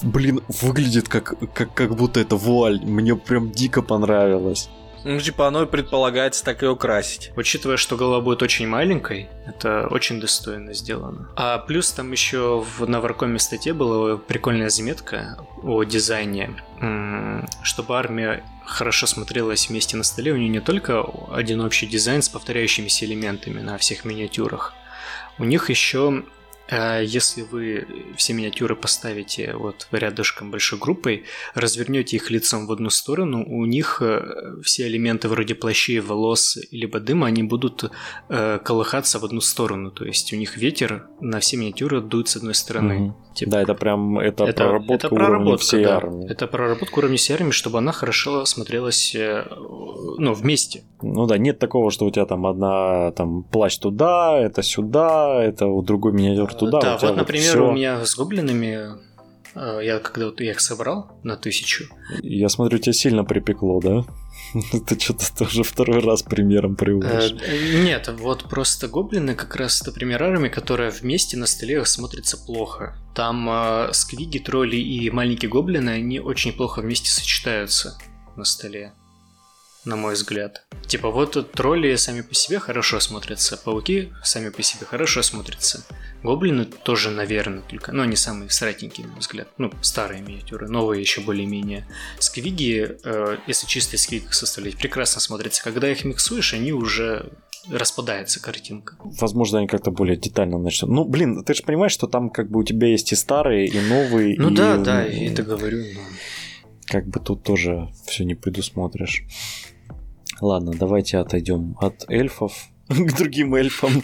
блин, выглядит как, как, как будто это вуаль. Мне прям дико понравилось. Ну, типа, оно и предполагается так и украсить. Учитывая, что голова будет очень маленькой, это очень достойно сделано. А плюс там еще в на Варкоме статье была прикольная заметка о дизайне, чтобы армия хорошо смотрелась вместе на столе. У нее не только один общий дизайн с повторяющимися элементами на всех миниатюрах. У них еще если вы все миниатюры поставите вот рядышком большой группой, развернете их лицом в одну сторону, у них э, все элементы вроде плащей, волос, либо дыма, они будут э, колыхаться в одну сторону. То есть у них ветер на все миниатюры дует с одной стороны. Мгм. Типа, да, это прям это, это проработка это уровня всей да. армии. Это проработка уровня всей армии, чтобы она хорошо смотрелась э, ну, вместе. Ну да, нет такого, что у тебя там одна там плащ туда, это сюда, это у другой миниатюр туда. Да, вот, например, всё. у меня с гоблинами, я когда вот я их собрал на тысячу, Я смотрю, тебя сильно припекло, да? Ты что-то тоже второй раз примером приводишь. Э, Нет, вот просто гоблины как раз, например, армия, которая вместе на столе смотрится плохо. Там э, сквиги, тролли и маленькие гоблины, они очень плохо вместе сочетаются на столе, на мой взгляд. Типа вот тролли сами по себе хорошо смотрятся, пауки сами по себе хорошо смотрятся. Гоблины тоже, наверное, только, но они самые сратенькие, на мой взгляд. Ну, старые миниатюры, новые еще более-менее. Сквиги, э, если чистый сквиг составлять, прекрасно смотрятся. Когда их миксуешь, они уже распадается картинка. Возможно, они как-то более детально начнут. Ну, блин, ты же понимаешь, что там как бы у тебя есть и старые, и новые. Ну и, да, да, ну, я это говорю. но- Как бы тут тоже все не предусмотришь. Ладно, давайте отойдем от эльфов к другим эльфам.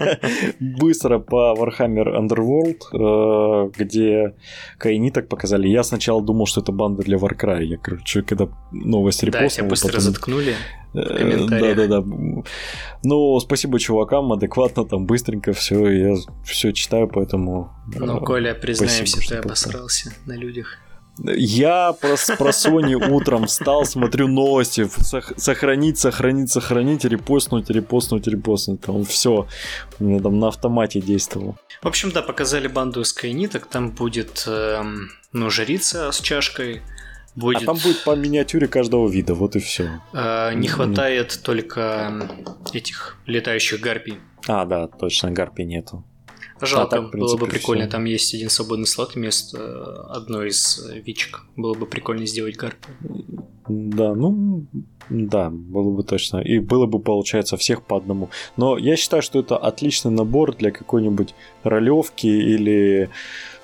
Быстро по Warhammer Underworld, э, где кайниток показали. Я сначала думал, что это банда для Warcry. Я, короче, когда новость Да, тебя репостнул, быстро потом- заткнули. Э. Да-да-да. Ну, спасибо чувакам, адекватно, там быстренько все, я все читаю, поэтому... Ну, э, Коля, признаемся, что я обосрался на людях. Я про, про Sony утром встал, смотрю новости, сох- сохранить, сохранить, сохранить, репостнуть, репостнуть, репостнуть. Там все, у меня там на автомате действовало. В общем, да, показали банду скайниток, там будет, эм, ну, жрица с чашкой, будет... А там будет по миниатюре каждого вида, вот и все. э, не хватает только м, этих летающих гарпий. А, да, точно, гарпи нету. Жалко, так, в было бы принципе, прикольно. всё. Там есть один свободный слот вместо э, одной из э, вичек. Было бы прикольно сделать гарпи. Да, ну, да, было бы точно. И было бы, получается, всех по одному. Но я считаю, что это отличный набор для какой-нибудь ролевки или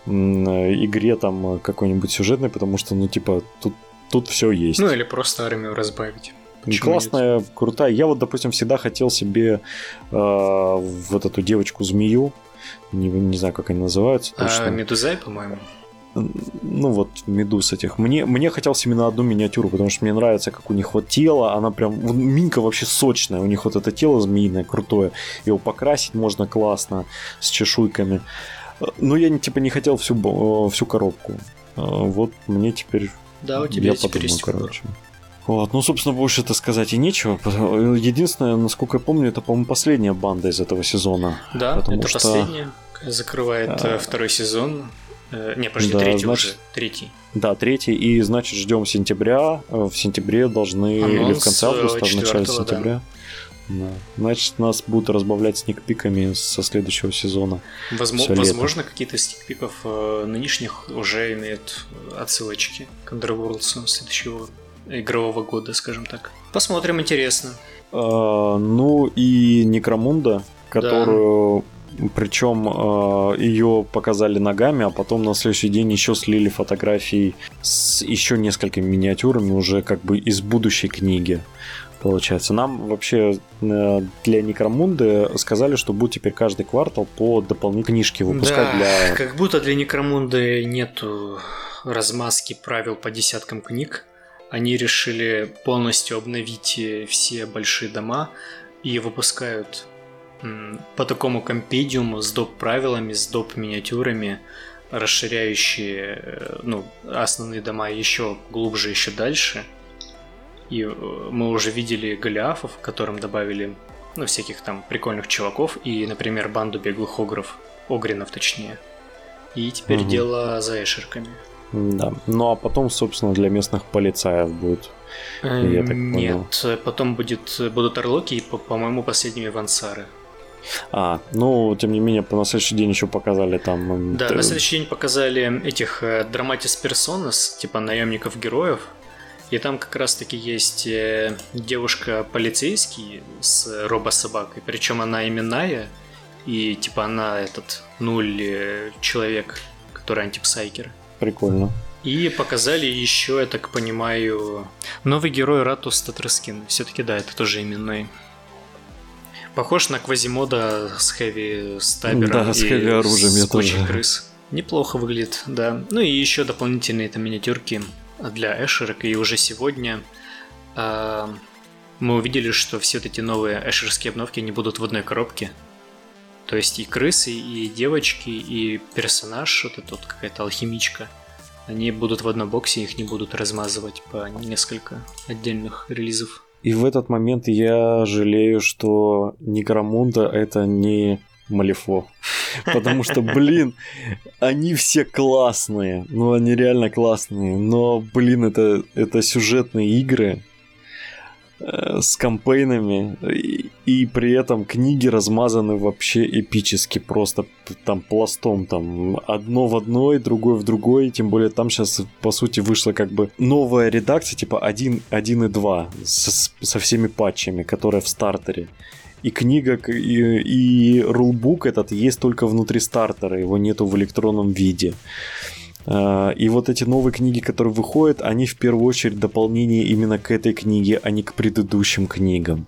э, игре там какой-нибудь сюжетной, потому что, ну, типа, тут, тут все есть. Ну или просто армию разбавить. Почему классная, крутая. Я вот, допустим, всегда хотел себе э, вот эту девочку-змею. Не, не знаю, как они называются. А, Точно. Медузай, по-моему. Ну вот, медуз этих. Мне, мне хотелось именно одну миниатюру, потому что мне нравится, как у них вот тело. Она прям... вот Минка вообще сочная. У них вот это тело змеиное, крутое. Его покрасить можно классно, с чешуйками. Э, Но я не- типа не хотел всю, э, всю коробку. Э, Вот мне теперь Да, у тебя я теперь подумаю, есть выбор. Вот, ну, собственно, больше это сказать и нечего. Единственное, насколько я помню, это, по-моему, последняя банда из этого сезона. Да, Потому это что- последняя. Закрывает А. э, второй сезон. Э, Не, подожди, Да, третий значит- уже. Третий. Да, третий, и, значит, ждем сентября. Э, В сентябре должны, или в Анонс, конце августа, в начале 4-го, да. сентября. Да. Значит, нас будут разбавлять сникпиками со следующего сезона. Возмо- Всё лето. возможно, какие-то из стикпиков э, нынешних уже имеют отсылочки к Underworlds следующего игрового года, скажем так. Посмотрим, интересно. А, ну и Некромунда, которую причем ее показали ногами, а потом на следующий день еще слили фотографии с еще несколькими миниатюрами уже как бы из будущей книги. Получается, нам вообще э, для Некромунды сказали, что будет теперь каждый квартал по дополнительной книжке выпускать да, для как будто для Некромунды нету размазки правил по десяткам книг. Они решили полностью обновить э, все большие дома и выпускают по такому компедиуму с доп. правилами, с доп. миниатюрами, расширяющие э, ну, основные дома еще глубже, еще дальше. И э, мы уже видели Голиафов, которым добавили ну, всяких там прикольных чуваков и, например, банду беглых огров, огринов точнее. И теперь Мгм. дело за эшерками. Да. Ну а потом, собственно, для местных полицаев будет. Я так понял. Нет, потом будет, будут орлоки и, по- по-моему, последними вансары. А, ну, тем не менее, на следующий день еще показали там. м, Да, на следующий день показали этих э, Драматис Персонас, типа наемников-героев. И там как раз-таки есть э, девушка-полицейский с робособакой, причем она именная, И типа она этот нуль э, человек, который антипсайкер. Прикольно. И показали еще, я так понимаю, новый герой Ратус Татрескин. Все-таки да, это тоже именной. Похож на Квазимода с хэви стабером Да, с хэви оружием я с тоже. крыс. Неплохо выглядит, да. Ну и еще дополнительные там миниатюрки для эшерок. И уже сегодня а, мы увидели, что все эти новые эшерские обновки не будут в одной коробке. То есть и крысы, и девочки, и персонаж, вот эта вот какая-то алхимичка. Они будут в одном боксе, их не будут размазывать по несколько отдельных релизов. И в этот момент я жалею, что Некромунда это не Малифо. Потому что, блин, они все классные. Ну, они реально классные. Но, блин, это, это сюжетные игры с кампейнами. И, и при этом книги размазаны вообще эпически. Просто там пластом. Там одно в одной, другое в другой. Тем более там сейчас, по сути, вышла как бы новая редакция, типа 1, 1 и 2 со, со всеми патчами, которая в стартере. И книга, и, и рулбук этот есть только внутри стартера, его нету в электронном виде. А, И вот эти новые книги, которые выходят, они в первую очередь дополнение именно к этой книге, а не к предыдущим книгам.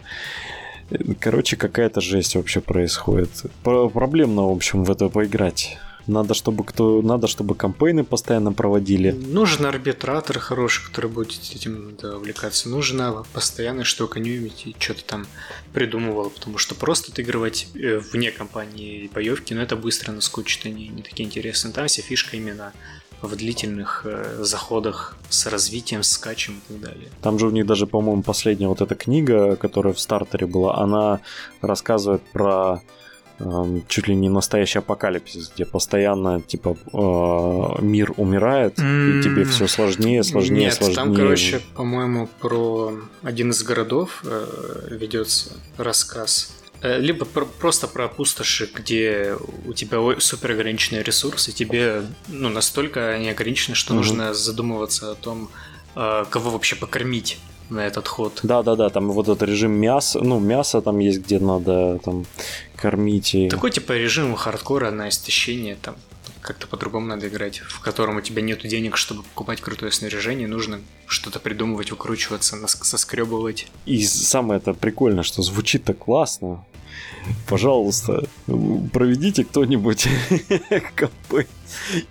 Э, Короче, какая-то жесть вообще происходит. Про- Проблемно, в общем, в это поиграть. Надо, чтобы кто, надо, чтобы кампейны постоянно проводили. Нужен арбитратор хороший, который будет этим да, увлекаться. Нужно постоянно, что комьюнити что-то там придумывало, потому что просто отыгрывать э, вне компании боевки, ну это быстро наскучит, они не такие интересные. Там вся фишка именно в длительных э, заходах с развитием, с скачем и так далее. Там же у них даже, по-моему, последняя вот эта книга, которая в стартере была, она рассказывает про эм, чуть ли не настоящий апокалипсис, где постоянно типа э, мир умирает, и М. тебе все сложнее, сложнее, Нет, сложнее. там, короче, по-моему, про один из городов э, ведется рассказ. Э, Либо про- просто про пустоши, где у тебя супер ограниченные ресурсы, тебе ну, настолько они ограничены, что Мгм. нужно задумываться о том, э, кого вообще покормить на этот ход. Да, да, да, там вот этот режим мяса, ну, мясо там есть, где надо там кормить и. Такой типа режим хардкора на истощение, там как-то по-другому надо играть, в котором у тебя нет денег, чтобы покупать крутое снаряжение, нужно что-то придумывать, выкручиваться, нас- соскребывать. И самое это прикольно, что звучит-то классно. Пожалуйста, проведите кто-нибудь кампейн.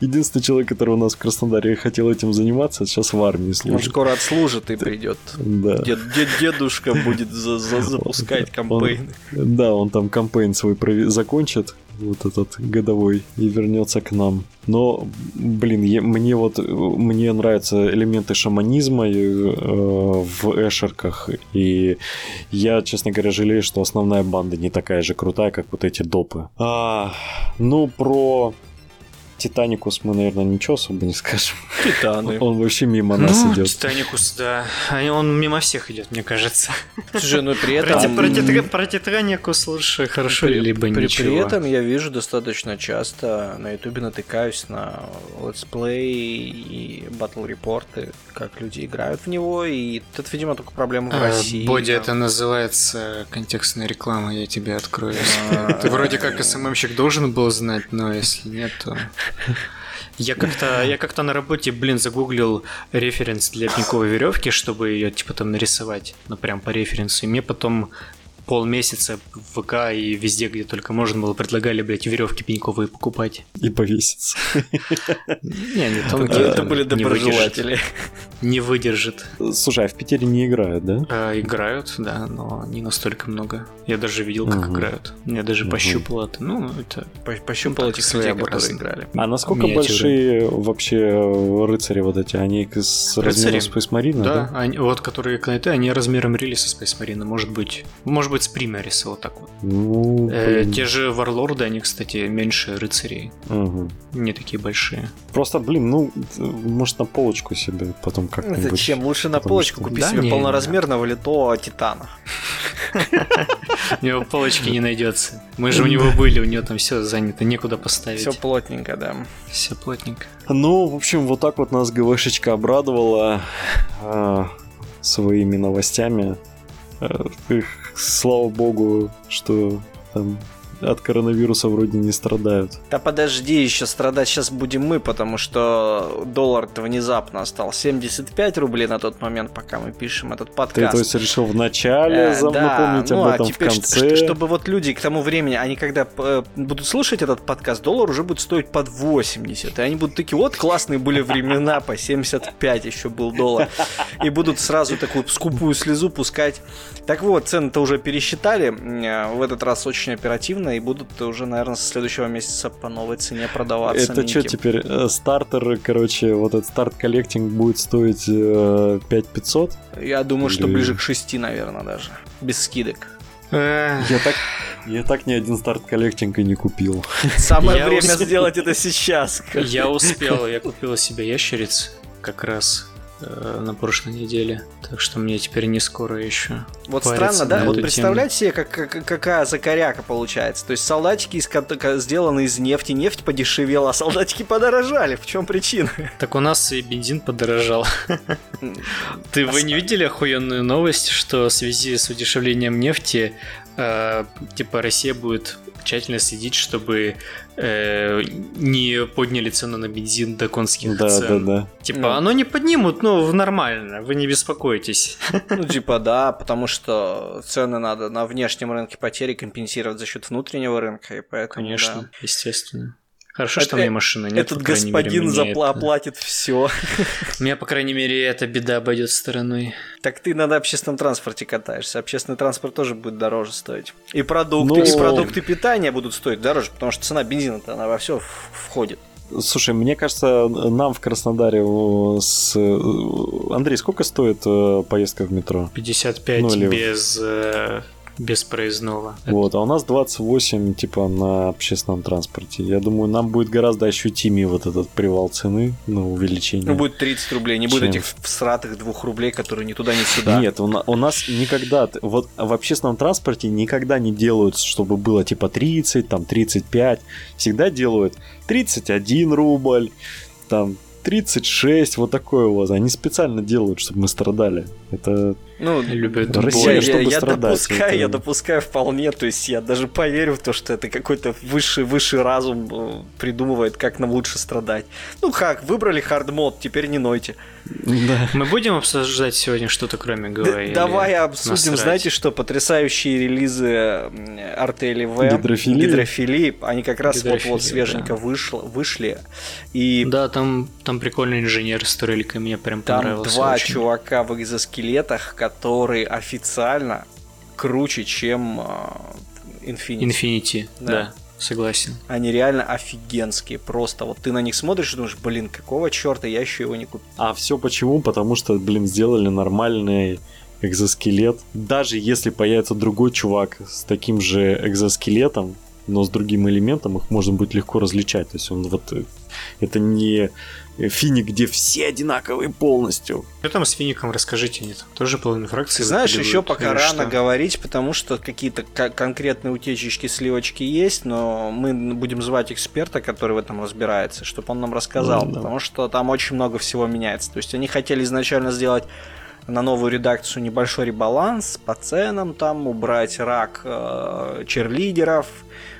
Единственный человек, который у нас в Краснодаре хотел этим заниматься, сейчас в армии Он служит. скоро отслужит и придет. Да. Дед- дед- дедушка будет за- за- запускать кампейны. Да, он там кампейн свой прови- закончит, вот этот годовой, и вернется к нам. Но, блин, е- мне вот мне нравятся элементы шаманизма э, в эшерках, и я, честно говоря, жалею, что основная банда не такая же крутая, как вот эти допы. А, ну, про Титаникус мы, наверное, ничего особо не скажем. Титаны. Он вообще мимо нас ну, идет. Титаникус, да. Он мимо всех идет, мне кажется. Слушай, ну при Про, этом... Про Титра- про Титаникус лучше хорошо, При, либо при- ничего. при этом я вижу достаточно часто на ютубе натыкаюсь на летсплеи и батл репорты, как люди играют в него, и это, видимо, только проблема в А, России. Боди, да. это называется контекстная реклама, я тебе открою. А, Ты вроде как СММщик должен был знать, но если нет, то... Я как-то, я как-то на работе, блин, загуглил референс для пеньковой веревки, чтобы ее типа там нарисовать, ну прям по референсу. И мне потом полмесяца в ВК и везде, где только можно было, предлагали, блядь, веревки пеньковые покупать. И повесится. Не, не тонкие. это были доброжелатели. Не выдержит. Слушай, а в Питере не играют, да? А, играют, да, но не настолько много. Я даже видел, как играют. Я даже пощупал это. Ну, это По- Пощупал этих людей, которые играли. А насколько большие вообще рыцари вот эти? Они с размером Space Marine, Да, вот которые кнайты, они размером релиса Space Marine, может быть. Может быть, с примериса вот так вот. Ну, Э, те же варлорды, они, кстати, меньше рыцарей. Мгм. Не такие большие. Просто, блин, ну, может на полочку себе потом как-нибудь. Зачем? Лучше на потому полочку что- купи Да себе не, полноразмерного литого титана. У него полочки не найдется. Мы же у него были, у него там все занято, некуда поставить. Все плотненько, да. Все плотненько. Ну, в общем, вот так вот нас ГВшечка обрадовала э, своими новостями. Э, их, слава богу, что там от коронавируса вроде не страдают. Да подожди, еще страдать сейчас будем мы, потому что доллар внезапно стал 75 рублей на тот момент, пока мы пишем этот подкаст. Ты то есть решил в начале Э, да, напомнить ну, об а этом теперь, в конце? чтобы вот люди к тому времени, они когда э, будут слушать этот подкаст, доллар уже будет стоить под 80. И они будут такие, вот классные были времена, по 75 еще был доллар. И будут сразу такую скупую слезу пускать. Так вот, цены-то уже пересчитали э, в этот раз очень оперативно и будут уже, наверное, с следующего месяца по новой цене продаваться. Это что теперь? э, Стартер, короче, вот этот Start Collecting будет стоить э, 5500? Я думаю, что Или- ближе к 6, наверное, даже. Без скидок. Я так, я так ни один Start Collecting и не купил. Самое Я время усп- сделать это сейчас. Я успел, я купила себе ящериц как раз э, на прошлой неделе, так что мне теперь не скоро еще. Вот странно, да? Вот представляете себе, как, как- какая закоряка получается. То есть солдатики из, сделаны из нефти, нефть подешевела, а солдатики подорожали. В чем причина? Так у нас и бензин подорожал. Ты вы не видели охуенную новость, что в связи с удешевлением нефти, э, типа Россия будет тщательно следить, чтобы э, не подняли цену на бензин до конских Да, да, цен. да. Типа, Ну. оно не поднимут, но нормально, вы не беспокойтесь. Ну, типа, да, потому что цены надо на внешнем рынке потери компенсировать за счет внутреннего рынка, и поэтому, Конечно, да. естественно. Хорошо, Это- что у меня машины нет. Этот мере, господин мне запла- это- оплатит все. Меня, по крайней мере, эта беда обойдет стороной. Так ты на общественном транспорте катаешься. Общественный транспорт тоже будет дороже стоить. И продукты, Ну, и продукты питания будут стоить дороже, потому что цена бензина-то она во все входит. Слушай, мне кажется, нам в Краснодаре э, с... э, Андрей, сколько стоит э, поездка в метро? 55 Ну, или- без, э, без проездного. Вот, а у нас 28, типа, на общественном транспорте. Я думаю, нам будет гораздо ощутимее вот этот привал цены, ну, увеличение. Ну, будет 30 рублей, не будет Чем? этих всратых двух рублей, которые ни туда, ни сюда. Нет, у, на- у нас никогда, вот в общественном транспорте никогда не делают, чтобы было типа 30, там 35. Всегда делают 31 рубль, там 36, вот такое вот. Они специально делают, чтобы мы страдали. Это Ну, Любят Россия, я, чтобы я, я страдать, допускаю, это- я допускаю вполне, то есть я даже поверю в то, что это какой-то высший, высший разум э, придумывает, как нам лучше страдать. Ну как, выбрали хардмод, теперь не нойте. да. Мы будем обсуждать сегодня что-то кроме ГВ? Давай обсудим, насрать? знаете что, потрясающие релизы Артели В. Гидрофилии. Гидрофилии, они как раз вот, вот Гидрофилии, свеженько да. вышло, вышли. И Да, там, там прикольный инженер с турелькой, мне прям Там понравился два очень. чувака в экзоскелетах, которые официально круче, чем а, Infinity. Infinity, Да. да. согласен. Они реально офигенские. Просто вот ты на них смотришь и думаешь, блин, какого черта я еще его не купил. А все почему? Потому что, блин, сделали нормальный экзоскелет. Даже если появится другой чувак с таким же экзоскелетом, но с другим элементом, их можно будет легко различать. То есть он вот... Это не финик, где все одинаковые полностью. Что там с Фиником, расскажите, там тоже половину фракции Ты знаешь, еще пока или рано что? говорить, потому что какие-то ко- конкретные утечечки, сливочки есть, но мы будем звать эксперта, который в этом разбирается, чтобы он нам рассказал, Да, да. потому что там очень много всего меняется. То есть они хотели изначально сделать на новую редакцию небольшой ребаланс по ценам, там убрать рак э, черлидеров,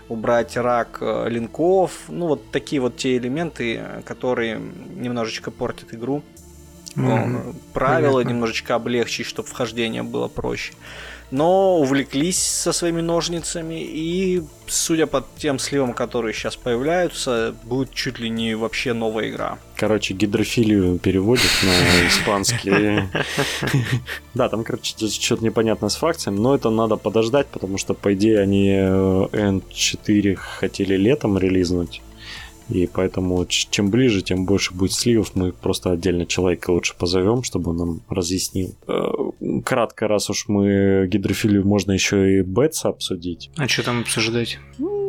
убрать рак э, линков, ну вот такие вот те элементы, которые немножечко портят игру. Ну, правила Понятно. немножечко облегчить, чтобы вхождение было проще. Но увлеклись со своими ножницами, и, судя по тем сливам, которые сейчас появляются, будет чуть ли не вообще новая игра. Короче, гидрофилию переводят на испанский. Да, там, короче, что-то непонятное с фракциями, но это надо подождать, потому что, по идее, они э, N4 хотели летом релизнуть. И поэтому чем ближе, тем больше будет сливов. Мы просто отдельно человека лучше позовем, чтобы он нам разъяснил. Э, Кратко, раз уж мы гидрофилию, можно еще и Бетса обсудить. А что там обсуждать? Ну,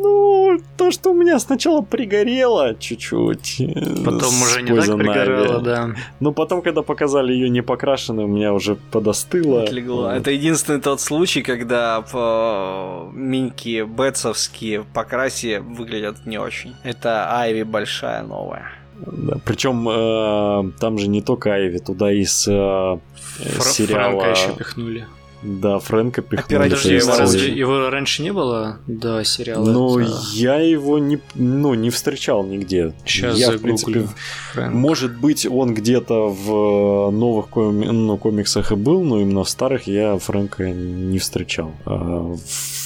то, что у меня сначала пригорело чуть-чуть. э, Потом уже не так пригорело, да. Но потом, когда показали ее не покрашенной, у меня уже подостыло. Отлегло. Вот. Это единственный тот случай, когда по- миньки бетсовские по красе выглядят не очень. Это Айви большая новая. Да, Причем э, там же не только Айви, туда из э, Фра- сериала... Франка еще пихнули. Да, Фрэнка пихнули. Оперативно. Подожди, его, разве- его раньше не было до сериала? Ну, Это- я его не, ну, не встречал нигде. Сейчас я, в принципе, Фрэнк. Может быть, он где-то в новых коми- ну, комиксах и был, но именно в старых я Фрэнка не встречал. А,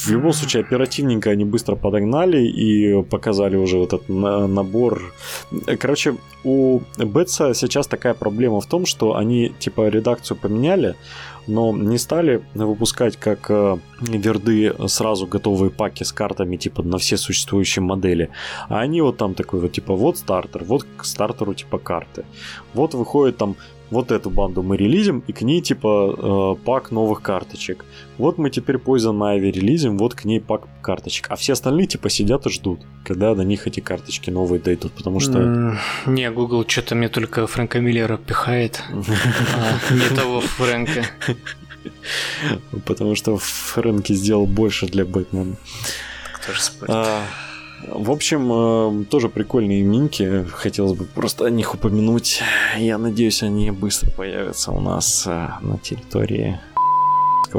В любом случае, оперативненько они быстро подогнали и показали уже вот этот на- набор. Короче, у Бетса сейчас такая проблема в том, что они типа редакцию поменяли, но не стали выпускать как э, верды сразу готовые паки с картами типа на все существующие модели. А они вот там такой вот типа вот стартер, вот к стартеру типа карты. Вот выходит там вот эту банду мы релизим, и к ней типа э, пак новых карточек. Вот мы теперь Poison Ivy релизим, вот к ней пак карточек. А все остальные типа сидят и ждут, когда до них эти карточки новые дойдут, потому что... Не, Google что-то мне только Фрэнка Миллера пихает, а не того Фрэнка. Потому что Фрэнки сделал больше для Бэтмена. Кто же спорит? В общем, э, тоже прикольные миньки. Хотелось бы просто о них упомянуть. Я надеюсь, они быстро появятся у нас э, на территории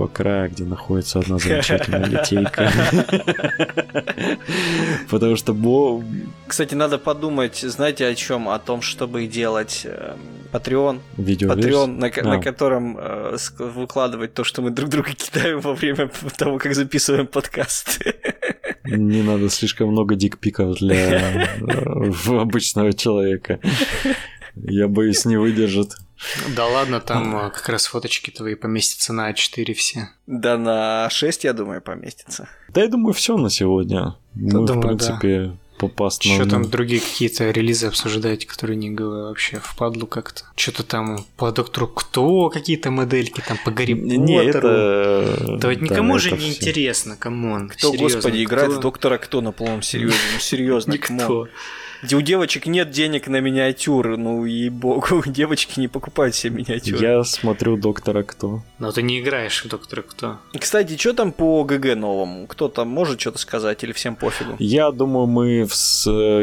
края, где находится одна замечательная литейка. Потому что Бо... Кстати, надо подумать, знаете о чем? О том, чтобы делать эм, Patreon. Patreon, на, ко- А. на котором э, выкладывать то, что мы друг друга кидаем во время того, как записываем подкаст. Не надо слишком много дикпиков для э, обычного человека. Я боюсь, не выдержит. Да ладно, там а, как раз фоточки твои поместятся на А4 все. Да на 6, я думаю, поместится. Да, я думаю, все на сегодня. Мы, в думаю, принципе, по Еще там другие какие-то релизы обсуждаете, которые не говорю вообще впадлу как-то. Что-то там по доктору Кто какие-то модельки, там по Гарри Не, не, Поттеру. это... Да ведь никому же это не всё. интересно, come on. Кто, серьёзно, господи, играет кто? в доктора кто на полном серьезе? Ну, серьезно, Никто. Где у девочек нет денег на миниатюры, ну ей-богу, девочки не покупают себе миниатюры. Я смотрю доктора кто. Но ты не играешь в доктора Кто. Кстати, что там по ГГ новому? Кто там может что-то сказать или всем пофигу? Я думаю, мы в с- э,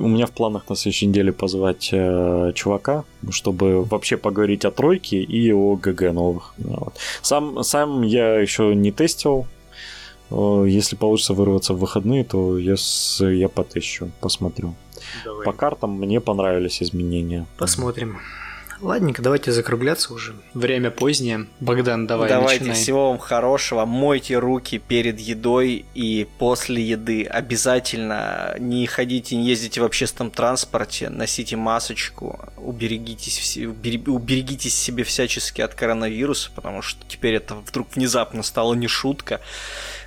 у меня в планах на следующей неделе позвать э, чувака, чтобы вообще поговорить о тройке и о ГГ новых. Вот. Сам, сам я еще не тестил. Э, Если получится вырваться в выходные, то я, с- я потещу, посмотрю. Давай. По картам мне понравились изменения. Посмотрим. Ладненько, давайте закругляться уже. Время позднее. Богдан, давай, Давайте начинай. всего вам хорошего. Мойте руки перед едой и после еды. Обязательно не ходите, не ездите в общественном транспорте, носите масочку, уберегитесь, все, убере- уберегитесь себе всячески от коронавируса, потому что теперь это вдруг внезапно стало не шутка.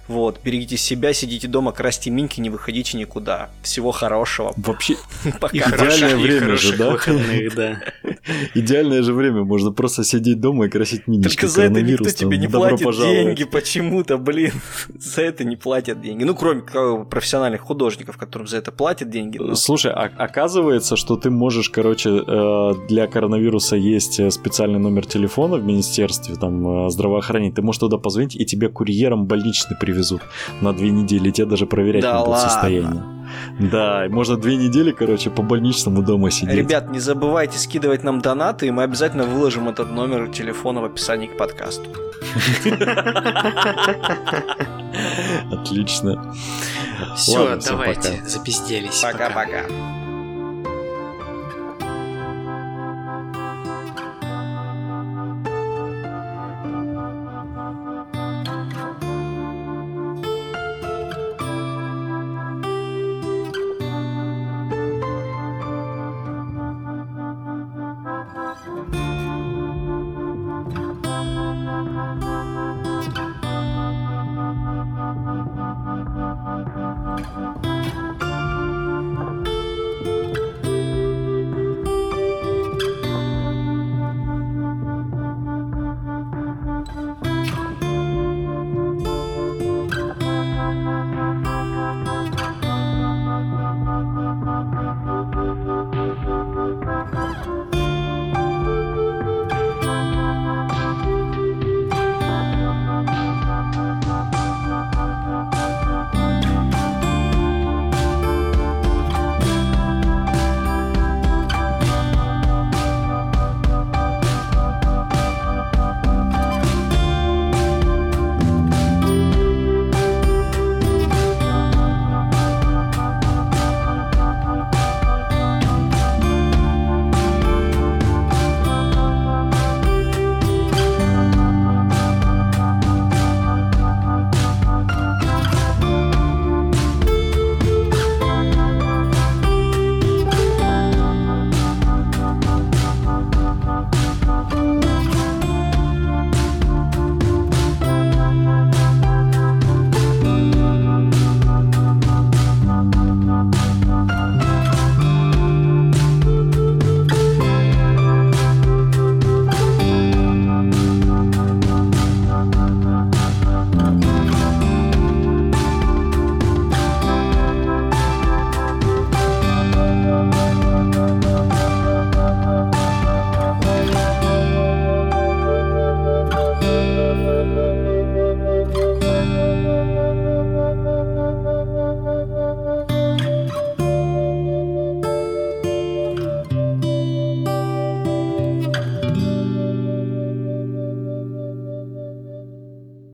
Вот, берегите себя, сидите дома, красьте миньки, не выходите никуда. Всего хорошего. Вообще, Пока. Идеальное время же, да? выходных, да. идеальное же время, можно просто сидеть дома и красить минички. Только за это никто тебе не добро платит пожаловать. деньги почему-то, блин. За это не платят деньги. Ну, кроме профессиональных художников, которым за это платят деньги. но- Слушай, а- оказывается, что ты можешь, короче, э, для коронавируса есть э, специальный номер телефона в Министерстве там, э, здравоохранения. Ты можешь туда позвонить, и тебе курьером больничный привезут на две недели. и Тебе даже проверять Да не будут состояние. Да, можно две недели, короче, по больничному дома сидеть. Ребят, не забывайте скидывать нам донаты, и мы обязательно выложим этот номер телефона в описании к подкасту. Отлично. Все, давайте, запизделись. Пока-пока.